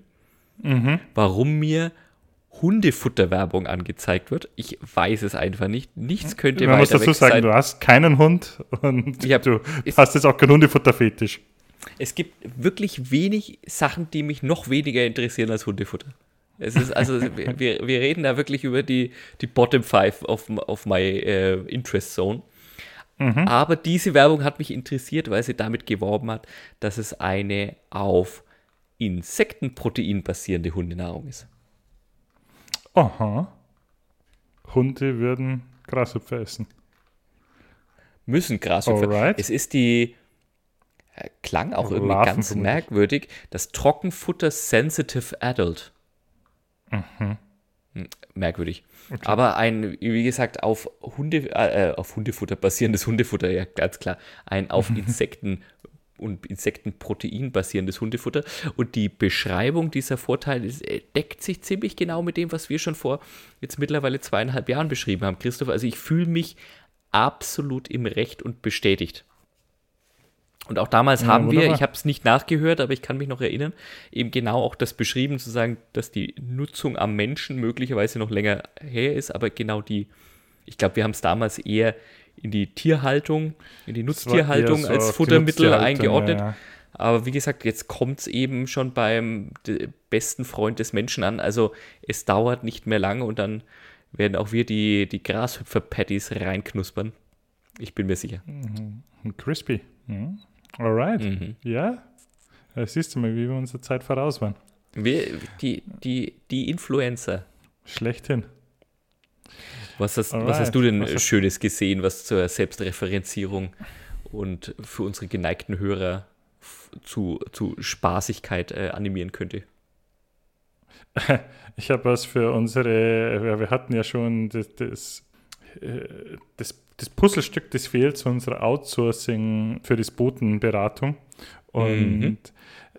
mhm. warum mir Hundefutterwerbung angezeigt wird. Ich weiß es einfach nicht. Nichts könnte Man weiter muss dazu sagen, sein. du hast keinen Hund und hab, du hast jetzt auch keinen Hundefutterfetisch. Es gibt wirklich wenig Sachen, die mich noch weniger interessieren als Hundefutter. Es ist also, *laughs* wir, wir reden da wirklich über die, die Bottom Five of, of my uh, Interest Zone. Mhm. Aber diese Werbung hat mich interessiert, weil sie damit geworben hat, dass es eine auf Insektenprotein basierende Hundenahrung ist. Aha. Hunde würden Grashüpfer essen. Müssen Grashüpfer. Alright. Es ist die äh, klang auch irgendwie Larven ganz merkwürdig. Das Trockenfutter Sensitive Adult. Mhm. Hm, merkwürdig. Okay. Aber ein, wie gesagt, auf, Hunde, äh, auf Hundefutter basierendes Hundefutter, ja, ganz klar. Ein auf *laughs* Insekten und Insektenprotein basierendes Hundefutter. Und die Beschreibung dieser Vorteile äh, deckt sich ziemlich genau mit dem, was wir schon vor jetzt mittlerweile zweieinhalb Jahren beschrieben haben, Christoph. Also ich fühle mich absolut im Recht und bestätigt. Und auch damals ja, haben wunderbar. wir, ich habe es nicht nachgehört, aber ich kann mich noch erinnern, eben genau auch das beschrieben, zu sagen, dass die Nutzung am Menschen möglicherweise noch länger her ist, aber genau die, ich glaube, wir haben es damals eher in die Tierhaltung, in die Nutztierhaltung so als Futtermittel eingeordnet. Ja, ja. Aber wie gesagt, jetzt kommt es eben schon beim besten Freund des Menschen an. Also es dauert nicht mehr lange und dann werden auch wir die, die Grashüpfer-Patties reinknuspern. Ich bin mir sicher. Mhm. Crispy. Mhm. Alright. Mhm. Ja. Das siehst du mal, wie wir unserer Zeit voraus waren. Wir, die, die, die Influencer. Schlechthin. Was hast, was hast du denn was Schönes gesehen, was zur Selbstreferenzierung und für unsere geneigten Hörer zu, zu Spaßigkeit äh, animieren könnte? *laughs* Ich habe was für unsere, wir hatten ja schon das, das, äh, das das Puzzlestück, das fehlt zu unserer Outsourcing für die Spotenberatung. Und mhm.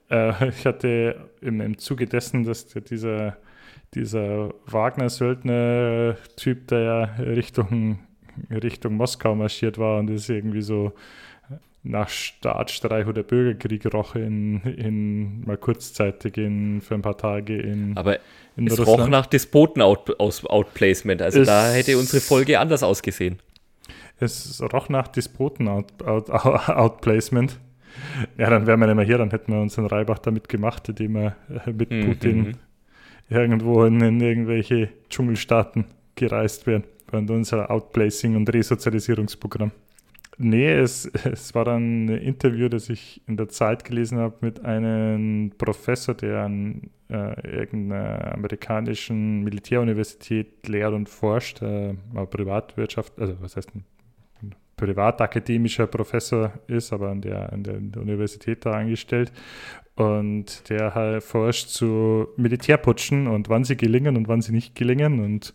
äh, ich hatte im, im Zuge dessen, dass dieser, dieser Wagner-Söldner-Typ, der ja Richtung, Richtung Moskau marschiert war und ist irgendwie so nach Staatsstreich oder Bürgerkrieg roch in, in mal kurzzeitig in, für ein paar Tage in Aber in es Russland. roch nach Despoten-Outplacement. Also es, da hätte unsere Folge anders ausgesehen. Es roch nach Despoten-Outplacement. *laughs* Ja, dann wären wir nicht mehr hier, dann hätten wir unseren Reibach damit gemacht, indem wir äh, mit mhm. Putin irgendwo in, in, irgendwelche Dschungelstaaten gereist wären, während unser Outplacing- und Resozialisierungsprogramm. Nee, es, *laughs* es war dann ein Interview, das ich in der Zeit gelesen habe mit einem Professor, der an äh, irgendeiner amerikanischen Militäruniversität lehrt und forscht, äh, Privatwirtschaft, also was heißt ein privatakademischer Professor ist, aber an der, an der Universität da angestellt. Und der halt forscht zu Militärputschen und wann sie gelingen und wann sie nicht gelingen. Und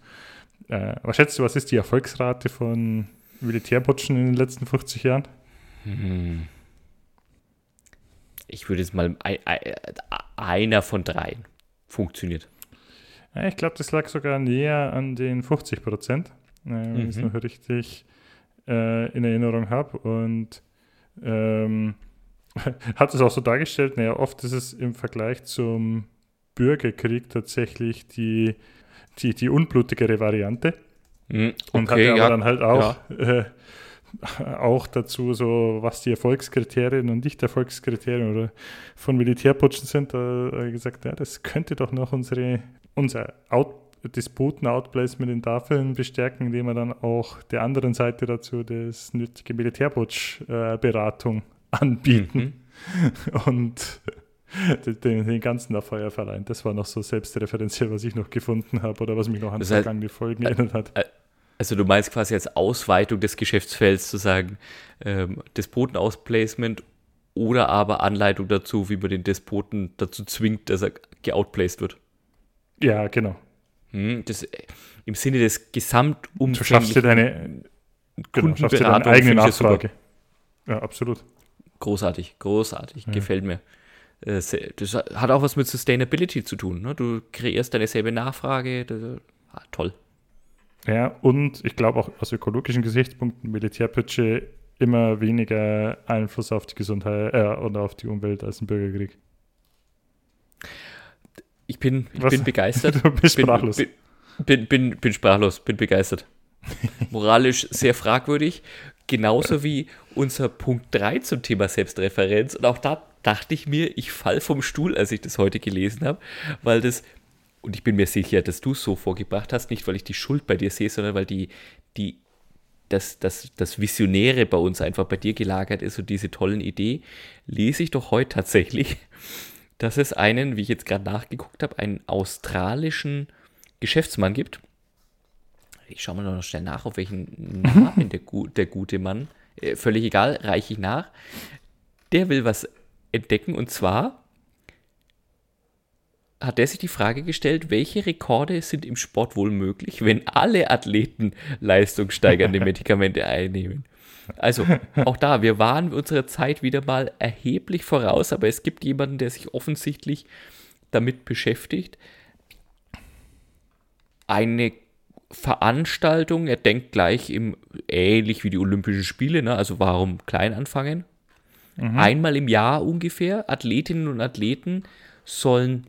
äh, was schätzt du, was ist die Erfolgsrate von Militärputschen in den letzten 50 Jahren? Hm. Ich würde jetzt mal einer von dreien funktioniert. Ja, ich glaube, das lag sogar näher an den 50 Prozent, äh, wenn mhm. ich es noch richtig äh, in Erinnerung habe. Und ähm, *laughs* hat es auch so dargestellt, naja, oft ist es im Vergleich zum Bürgerkrieg tatsächlich die, die, die unblutigere Variante. Mhm, okay, und hatte aber ja, dann halt auch, ja. äh, auch dazu, so was die Erfolgskriterien und nicht Erfolgskriterien oder von Militärputschen sind, da äh, gesagt, ja, das könnte doch noch unsere, unser Out, Disputen-Outplacement in Tafeln bestärken, indem wir dann auch der anderen Seite dazu das nötige Militärputsch-Beratung äh, *laughs* anbieten. Mhm. Und den, den ganzen da Feuer verleihen. Das war noch so selbstreferenziell, was ich noch gefunden habe oder was mich noch an das heißt, vergangene Folgen erinnert hat. Also du meinst quasi als Ausweitung des Geschäftsfelds zu sagen, ähm, Despoten-Ausplacement oder aber Anleitung dazu, wie man den Despoten dazu zwingt, dass er geoutplaced wird. Ja, genau. Hm, das, Im Sinne des Gesamtumfängs. Du schaffst dir deine, genau, schaffst dir deine eigene Nachfrage. Ja, absolut. Großartig, großartig, ja. gefällt mir. Äh, das hat auch was mit Sustainability zu tun. Ne? Du kreierst deine selbe Nachfrage. Das, ah, toll. Ja, und ich glaube auch aus ökologischen Gesichtspunkten Militärpütsche immer weniger Einfluss auf die Gesundheit äh, oder auf die Umwelt als ein Bürgerkrieg. Ich bin, ich bin begeistert. *laughs* Du bist bin, sprachlos. Bin, bin, bin, bin sprachlos, bin begeistert. *laughs* Moralisch sehr fragwürdig. Genauso wie unser Punkt 3 zum Thema Selbstreferenz. Und auch da dachte ich mir, ich fall vom Stuhl, als ich das heute gelesen habe, weil das, und ich bin mir sicher, dass du es so vorgebracht hast, nicht weil ich die Schuld bei dir sehe, sondern weil die, die, das, das, das Visionäre bei uns einfach bei dir gelagert ist und diese tollen Idee, lese ich doch heute tatsächlich, dass es einen, wie ich jetzt gerade nachgeguckt habe, einen australischen Geschäftsmann gibt. Ich schaue mal noch schnell nach, auf welchen Namen *laughs* der, der gute Mann, äh, völlig egal, reiche ich nach. Der will was entdecken und zwar hat er sich die Frage gestellt, welche Rekorde sind im Sport wohl möglich, wenn alle Athleten *laughs* leistungssteigernde Medikamente einnehmen. Also auch da, wir waren unserer Zeit wieder mal erheblich voraus, aber es gibt jemanden, der sich offensichtlich damit beschäftigt. Eine Veranstaltung, er denkt gleich im ähnlich wie die Olympischen Spiele, ne? also warum klein anfangen? Mhm. Einmal im Jahr ungefähr, Athletinnen und Athleten sollen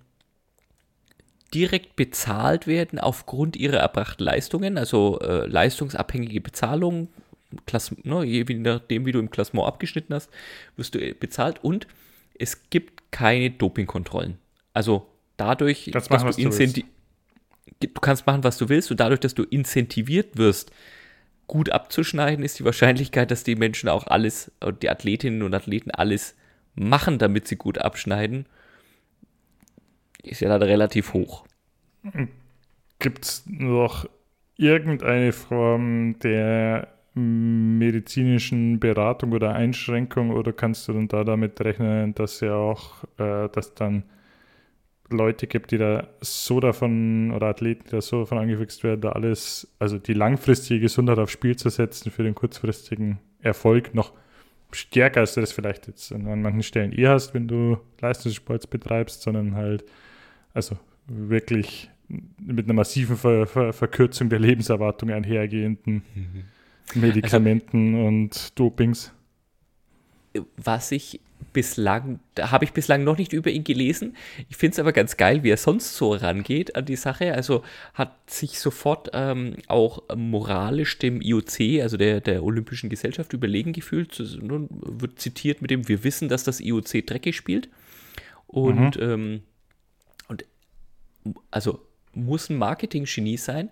direkt bezahlt werden aufgrund ihrer erbrachten Leistungen, also äh, leistungsabhängige Bezahlung, Klasse, ne, je nachdem, wie du im Klassement abgeschnitten hast, wirst du äh, bezahlt und es gibt keine Dopingkontrollen. Also dadurch, dass machen, du, du, du kannst machen, was du willst und dadurch, dass du incentiviert wirst, gut abzuschneiden, ist die Wahrscheinlichkeit, dass die Menschen auch alles, die Athletinnen und Athleten alles machen, damit sie gut abschneiden, ist ja dann relativ hoch. Gibt es noch irgendeine Form der medizinischen Beratung oder Einschränkung oder kannst du dann da damit rechnen, dass ja auch, äh, dass dann Leute gibt, die da so davon, oder Athleten, die da so davon angefixt werden, da alles, also die langfristige Gesundheit aufs Spiel zu setzen für den kurzfristigen Erfolg noch stärker, als du das vielleicht jetzt an manchen Stellen eher hast, wenn du Leistungssport betreibst, sondern halt, also wirklich mit einer massiven Ver Ver Verkürzung der Lebenserwartung einhergehenden mhm. *laughs* Medikamenten also, und Dopings. Was ich bislang, da habe ich bislang noch nicht über ihn gelesen. Ich finde es aber ganz geil, wie er sonst so rangeht an die Sache. Also hat sich sofort ähm, auch moralisch dem IOC, also der, der Olympischen Gesellschaft, überlegen gefühlt. Nun wird zitiert mit dem, wir wissen, dass das IOC dreckig spielt. Und, mhm. ähm, und also muss ein Marketing-Genie sein,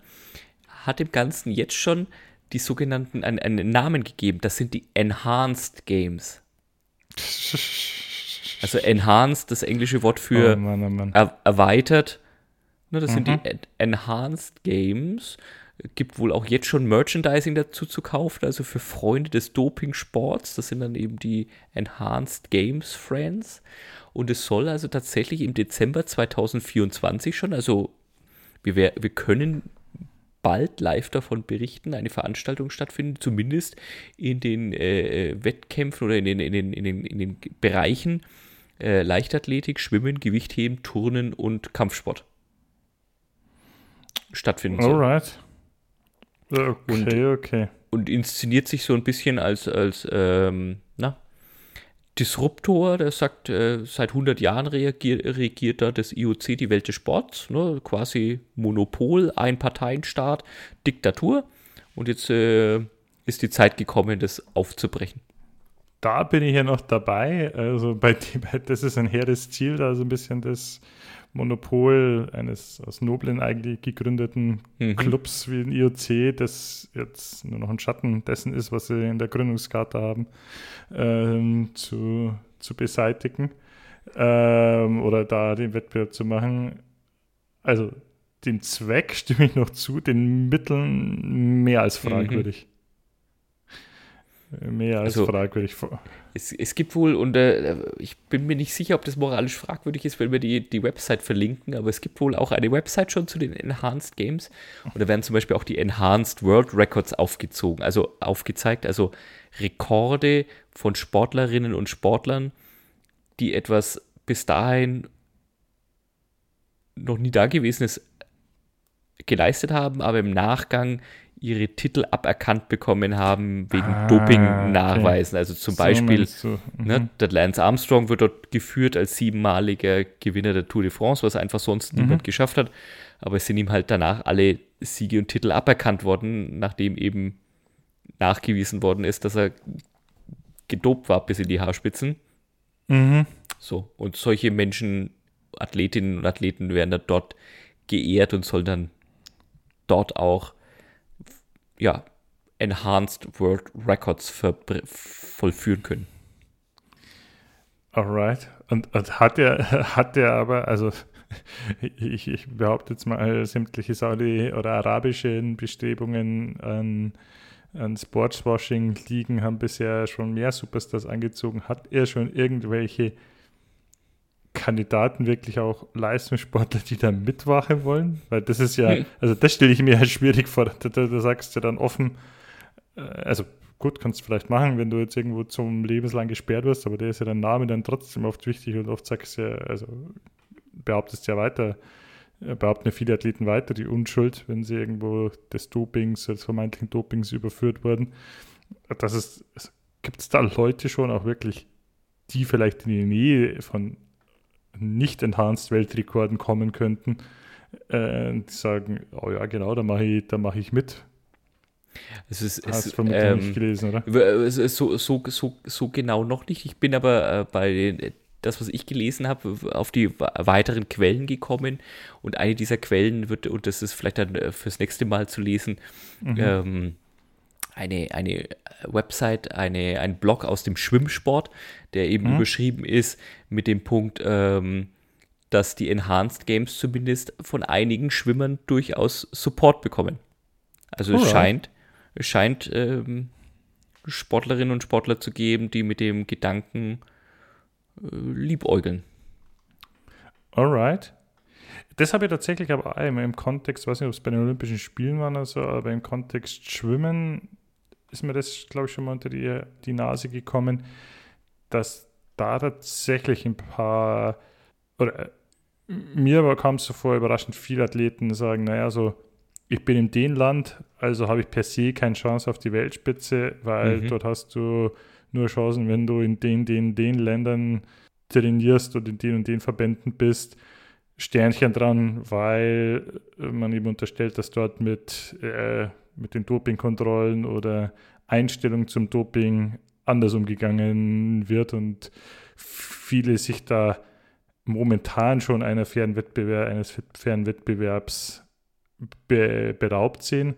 hat dem Ganzen jetzt schon die sogenannten, einen, einen Namen gegeben. Das sind die Enhanced Games. Also enhanced, das englische Wort für oh Mann, oh Mann. Er, erweitert. Ne, das mhm. sind die mhm. Enhanced Games. Gibt wohl auch jetzt schon Merchandising dazu zu kaufen, also für Freunde des Doping-Sports. Das sind dann eben die Enhanced Games Friends. Und es soll also tatsächlich im Dezember 2024 schon, also wir, wir können bald live davon berichten, eine Veranstaltung stattfindet, zumindest in den äh, Wettkämpfen oder in den, in den, in den, in den Bereichen äh, Leichtathletik, Schwimmen, Gewichtheben, Turnen und Kampfsport stattfinden soll. Alright. Okay, und, okay. Und inszeniert sich so ein bisschen als, als ähm, Disruptor, der sagt, äh, seit 100 Jahren reagiert, regiert da das IOC die Welt des Sports, ne? quasi Monopol, Einparteienstaat, Diktatur. Und jetzt äh, ist die Zeit gekommen, das aufzubrechen. Da bin ich ja noch dabei. Also bei, *laughs* das ist ein hehres Ziel, da so ein bisschen das Monopol eines aus Noblen eigentlich gegründeten mhm. Clubs wie den IOC, das jetzt nur noch ein Schatten dessen ist, was sie in der Gründungskarte haben, ähm, zu, zu beseitigen ähm, oder da den Wettbewerb zu machen. Also den Zweck stimme ich noch zu, den Mitteln mehr als fragwürdig. Mhm. Mehr als also, fragwürdig. Es, es gibt wohl, und äh, ich bin mir nicht sicher, ob das moralisch fragwürdig ist, wenn wir die, die Website verlinken, aber es gibt wohl auch eine Website schon zu den Enhanced Games. Und da werden zum Beispiel auch die Enhanced World Records aufgezogen, also aufgezeigt, also Rekorde von Sportlerinnen und Sportlern, die etwas bis dahin noch nie dagewesenes geleistet haben, aber im Nachgang ihre Titel aberkannt bekommen haben wegen ah, Doping-Nachweisen. Okay. Also zum so Beispiel, mhm. ne, der Lance Armstrong wird dort geführt als siebenmaliger Gewinner der Tour de France, was einfach sonst mhm. niemand geschafft hat. Aber es sind ihm halt danach alle Siege und Titel aberkannt worden, nachdem eben nachgewiesen worden ist, dass er gedopt war bis in die Haarspitzen. Mhm. So, und solche Menschen, Athletinnen und Athleten werden dann dort geehrt und sollen dann dort auch ja, Enhanced World Records vollführen können. Alright. Und, und hat er *laughs* hat er aber, also *laughs* ich, ich behaupte jetzt mal, sämtliche Saudi- oder arabischen Bestrebungen an, an Sportswashing liegen, haben bisher schon mehr Superstars angezogen. Hat er schon irgendwelche Kandidaten wirklich auch Leistungssportler, die da mitwachen wollen? Weil das ist ja, hm. also das stelle ich mir halt schwierig vor. Da, da, da sagst du dann offen, äh, also gut, kannst du vielleicht machen, wenn du jetzt irgendwo zum lebenslang gesperrt wirst, aber der ist ja dein Name dann trotzdem oft wichtig und oft sagst du ja, also behauptest ja weiter, äh, behaupten ja viele Athleten weiter die Unschuld, wenn sie irgendwo des Dopings, des vermeintlichen Dopings überführt wurden. Das ist, also gibt es da Leute schon auch wirklich, die vielleicht in die Nähe von nicht enhanced Weltrekorden kommen könnten, äh, die sagen, oh ja, genau, da mache ich, da ich mit. Es ist, Hast du ähm, nicht gelesen, oder? So, so, so, so genau noch nicht. Ich bin aber äh, bei das, was ich gelesen habe, auf die weiteren Quellen gekommen. Und eine dieser Quellen wird, und das ist vielleicht dann äh, fürs nächste Mal zu lesen, mhm. ähm, eine, eine Website, eine, ein Blog aus dem Schwimmsport, der eben mhm. überschrieben ist mit dem Punkt, ähm, dass die Enhanced Games zumindest von einigen Schwimmern durchaus Support bekommen. Also oh, es scheint, es scheint ähm, Sportlerinnen und Sportler zu geben, die mit dem Gedanken äh, liebäugeln. Alright. Das habe ich tatsächlich aber auch im Kontext, weiß nicht, ob es bei den Olympischen Spielen war oder so, aber im Kontext Schwimmen ist mir das, glaube ich, schon mal unter die, die Nase gekommen, dass da tatsächlich ein paar, oder äh, mir aber kam es so vor, überraschend viele Athleten sagen, naja, so, ich bin in dem Land, also habe ich per se keine Chance auf die Weltspitze, weil mhm. dort hast du nur Chancen, wenn du in den, den, den Ländern trainierst und in den und den Verbänden bist. Sternchen dran, weil man eben unterstellt, dass dort mit, äh, mit den Dopingkontrollen oder Einstellungen zum Doping anders umgegangen wird und viele sich da momentan schon einer fairen Wettbewerb, eines fairen Wettbewerbs be, beraubt sehen.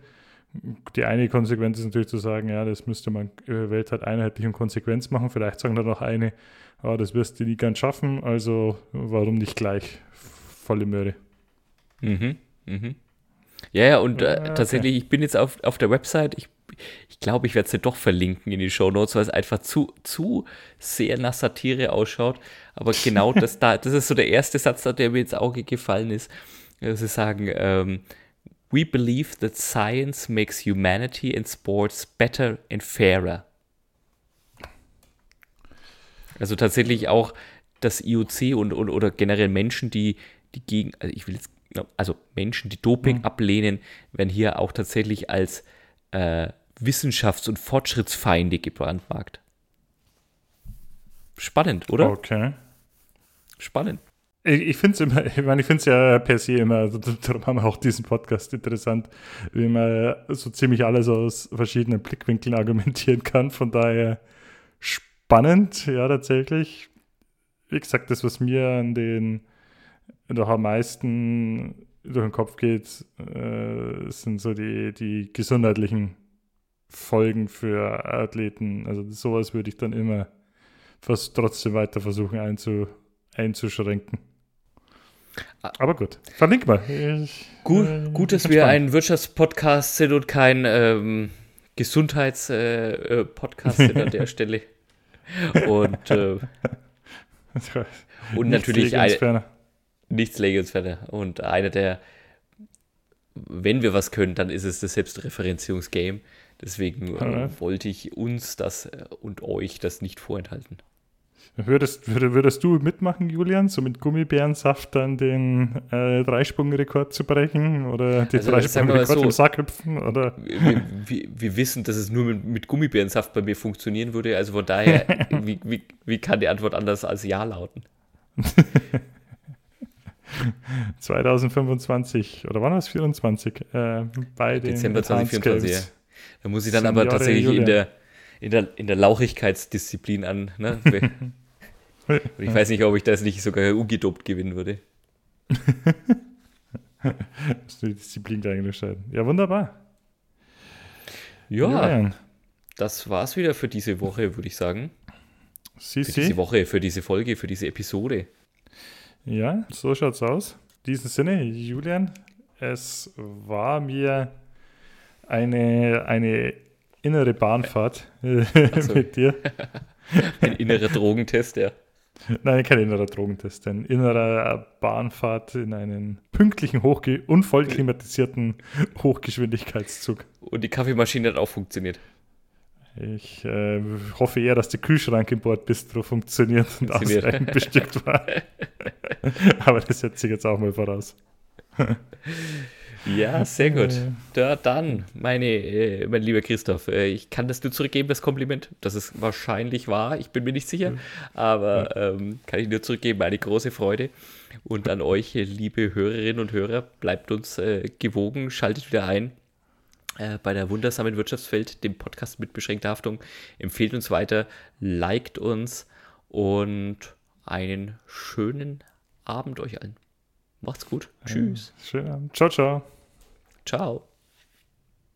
Die eine Konsequenz ist natürlich zu sagen, ja, das müsste man weltweit einheitlich und konsequent machen. Vielleicht sagen dann noch eine, oh, das wirst du nie ganz schaffen, also warum nicht gleich volle Möhre. Mhm, mhm. Ja, ja, und äh, okay. tatsächlich, ich bin jetzt auf, auf der Website, ich, ich glaube, ich werde es dir doch verlinken in die Show Notes, weil es einfach zu, zu sehr nach Satire ausschaut. Aber genau das da, das ist so der erste Satz, der mir ins Auge gefallen ist. Sie sagen, ähm, We believe that science makes humanity and sports better and fairer. Also tatsächlich auch das IOC und, und oder generell Menschen, die, die gegen, also ich will jetzt, also Menschen, die Doping mhm. ablehnen, werden hier auch tatsächlich als äh, Wissenschafts- und Fortschrittsfeinde gebrandmarkt. Spannend, oder? Okay. Spannend. Ich, ich finde es immer, ich meine, ich finde es ja per se immer, also *laughs* darum haben wir auch diesen Podcast interessant, wie man so ziemlich alles aus verschiedenen Blickwinkeln argumentieren kann. Von daher spannend, ja, tatsächlich. Wie gesagt, das, was mir an den doch am meisten durch den Kopf geht, äh, sind so die, die gesundheitlichen Folgen für Athleten. Also sowas würde ich dann immer fast trotzdem weiter versuchen einzu, einzuschränken. Aber gut, verlink mal. Ich, gut, äh, gut, dass wir ein Wirtschaftspodcast sind und kein ähm, Gesundheitspodcast äh, sind an der *laughs* Stelle. Und, äh, und natürlich ein, nichts Legensferner. Und einer der, wenn wir was können, dann ist es das Selbstreferenzierungsgame. Deswegen äh, wollte ich uns das äh, und euch das nicht vorenthalten. Würdest, würdest du mitmachen, Julian, so mit Gummibärensaft dann den äh, Dreisprungrekord zu brechen oder den also, Dreisprungrekord so, im Sack hüpfen? Oder? Wir, wir, wir, wissen, dass es nur mit, mit Gummibärensaft bei mir funktionieren würde. Also von daher, *laughs* wie, wie, wie kann die Antwort anders als Ja lauten? *laughs* *laughs* 2025 oder wann war es 24? Äh, bei Dezember 2024. Ja. Da muss ich dann Signore aber tatsächlich in der, in der, in der Lauchigkeitsdisziplin an. Ne? *laughs* Ich weiß nicht, ob ich das nicht sogar ungedopt gewinnen würde. *laughs* Musst du die Disziplin gleich unterscheiden. Ja, wunderbar. Ja, ja, das war's wieder für diese Woche, würde ich sagen. Sie, für diese Woche, für diese Folge, für diese Episode. Ja, so schaut's aus. In diesem Sinne, Julian, es war mir eine, eine innere Bahnfahrt so. mit dir. *laughs* Ein innerer Drogentest, ja. Nein, kein innerer Drogentest, ein innerer Bahnfahrt in einen pünktlichen, hochge und voll klimatisierten Hochgeschwindigkeitszug. Und die Kaffeemaschine hat auch funktioniert. Ich äh, hoffe eher, dass der Kühlschrank im Bordbistro funktioniert und ausreichend bestückt war. *laughs* Aber das setze ich jetzt auch mal voraus. Ja, sehr gut. Da, dann, meine, äh, mein lieber Christoph, äh, ich kann das nur zurückgeben, das Kompliment. Das ist wahrscheinlich wahr, ich bin mir nicht sicher, aber ähm, kann ich nur zurückgeben. Eine große Freude. Und an euch, liebe Hörerinnen und Hörer, bleibt uns äh, gewogen, schaltet wieder ein äh, bei der wundersamen Wirtschaftswelt, dem Podcast mit beschränkter Haftung. Empfehlt uns weiter, liked uns und einen schönen Abend euch allen. Macht's gut. Tschüss. Schönen Abend. Ciao, ciao. Ciao.